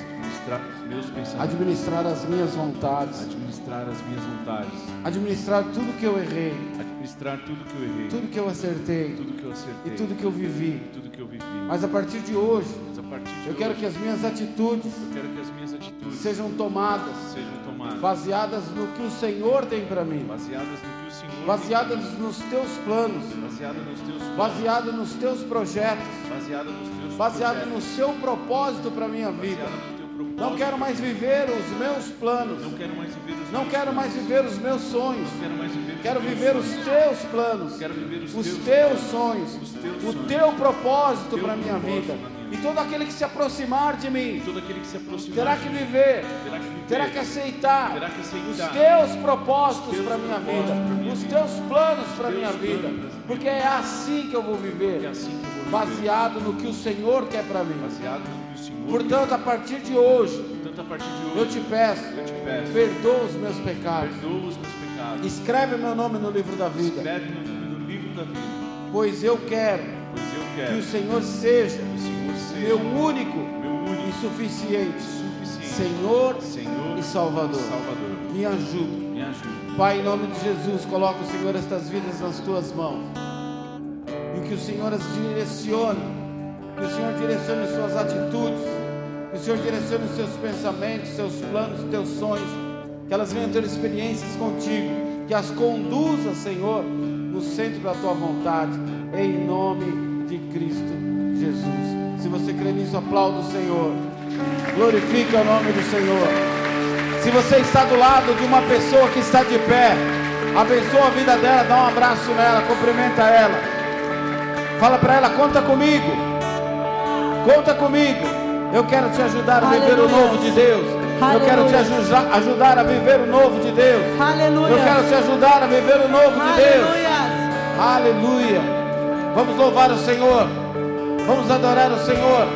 Administrar os meus pensamentos. Administrar as minhas vontades. Administrar as minhas vontades. Administrar tudo que eu errei. Administrar tudo que eu errei. Tudo que eu acertei. Tudo que eu acertei. E tudo que eu vivi. Tudo que eu vivi. Mas a partir de hoje. A partir de eu hoje, quero que as minhas atitudes. Eu quero que as minhas atitudes sejam tomadas. Sejam tomadas. Baseadas no que o Senhor tem para mim. Baseadas no que o Senhor. Baseadas nos teus planos. Baseadas nos teus planos. Baseado nos teus projetos. Baseado nos teus Baseado no seu propósito para minha vida. Não quero mais viver os meus planos. Não quero mais viver os, não meus, quero mais viver os meus sonhos. Quero, viver os quero viver os teus planos. Quero viver os, os teus, teus sonhos. Os teus o sonhos. teu propósito para a minha vida. E todo aquele que se aproximar de mim que aproximar terá que viver, terá que, viver, terá que aceitar, terá que aceitar os teus propósitos para a minha vida, minha os teus planos para a minha vida, porque é assim que eu vou viver, é assim que eu vou viver. baseado no que o Senhor quer para mim. Baseado no que o Senhor Portanto, a partir de hoje, Portanto, a partir de hoje, eu te peço, eu te peço, perdoa os meus pecados, perdoa os meus pecados, escreve meu nome no livro da vida, escreve meu nome no livro da vida, pois eu quero pois eu que quero o Senhor seja que o Senhor seja meu único meu único e suficiente suficiente Senhor Senhor e Salvador. Salvador. Me ajuda. Me ajuda. Pai, em nome de Jesus, coloca o Senhor estas vidas nas tuas mãos. E que o Senhor as direcione. Que o Senhor direcione suas atitudes. Que o Senhor direcione seus pensamentos, seus planos, teus sonhos. Que elas venham ter experiências contigo. Que as conduza, Senhor, no centro da tua vontade. Em nome de Cristo Jesus. Se você crê nisso, aplauda o Senhor. Glorifique o nome do Senhor. Se você está do lado de uma pessoa que está de pé, abençoa a vida dela, dá um abraço nela, cumprimenta ela. Fala para ela, conta comigo. Conta comigo. Eu quero te ajudar a viver o novo de Deus. Eu quero te ajuda- ajudar a viver o novo de Deus. Aleluia. Eu quero te ajudar a viver o novo de Deus. Aleluia. Aleluia. Vamos louvar o Senhor. Vamos adorar o Senhor.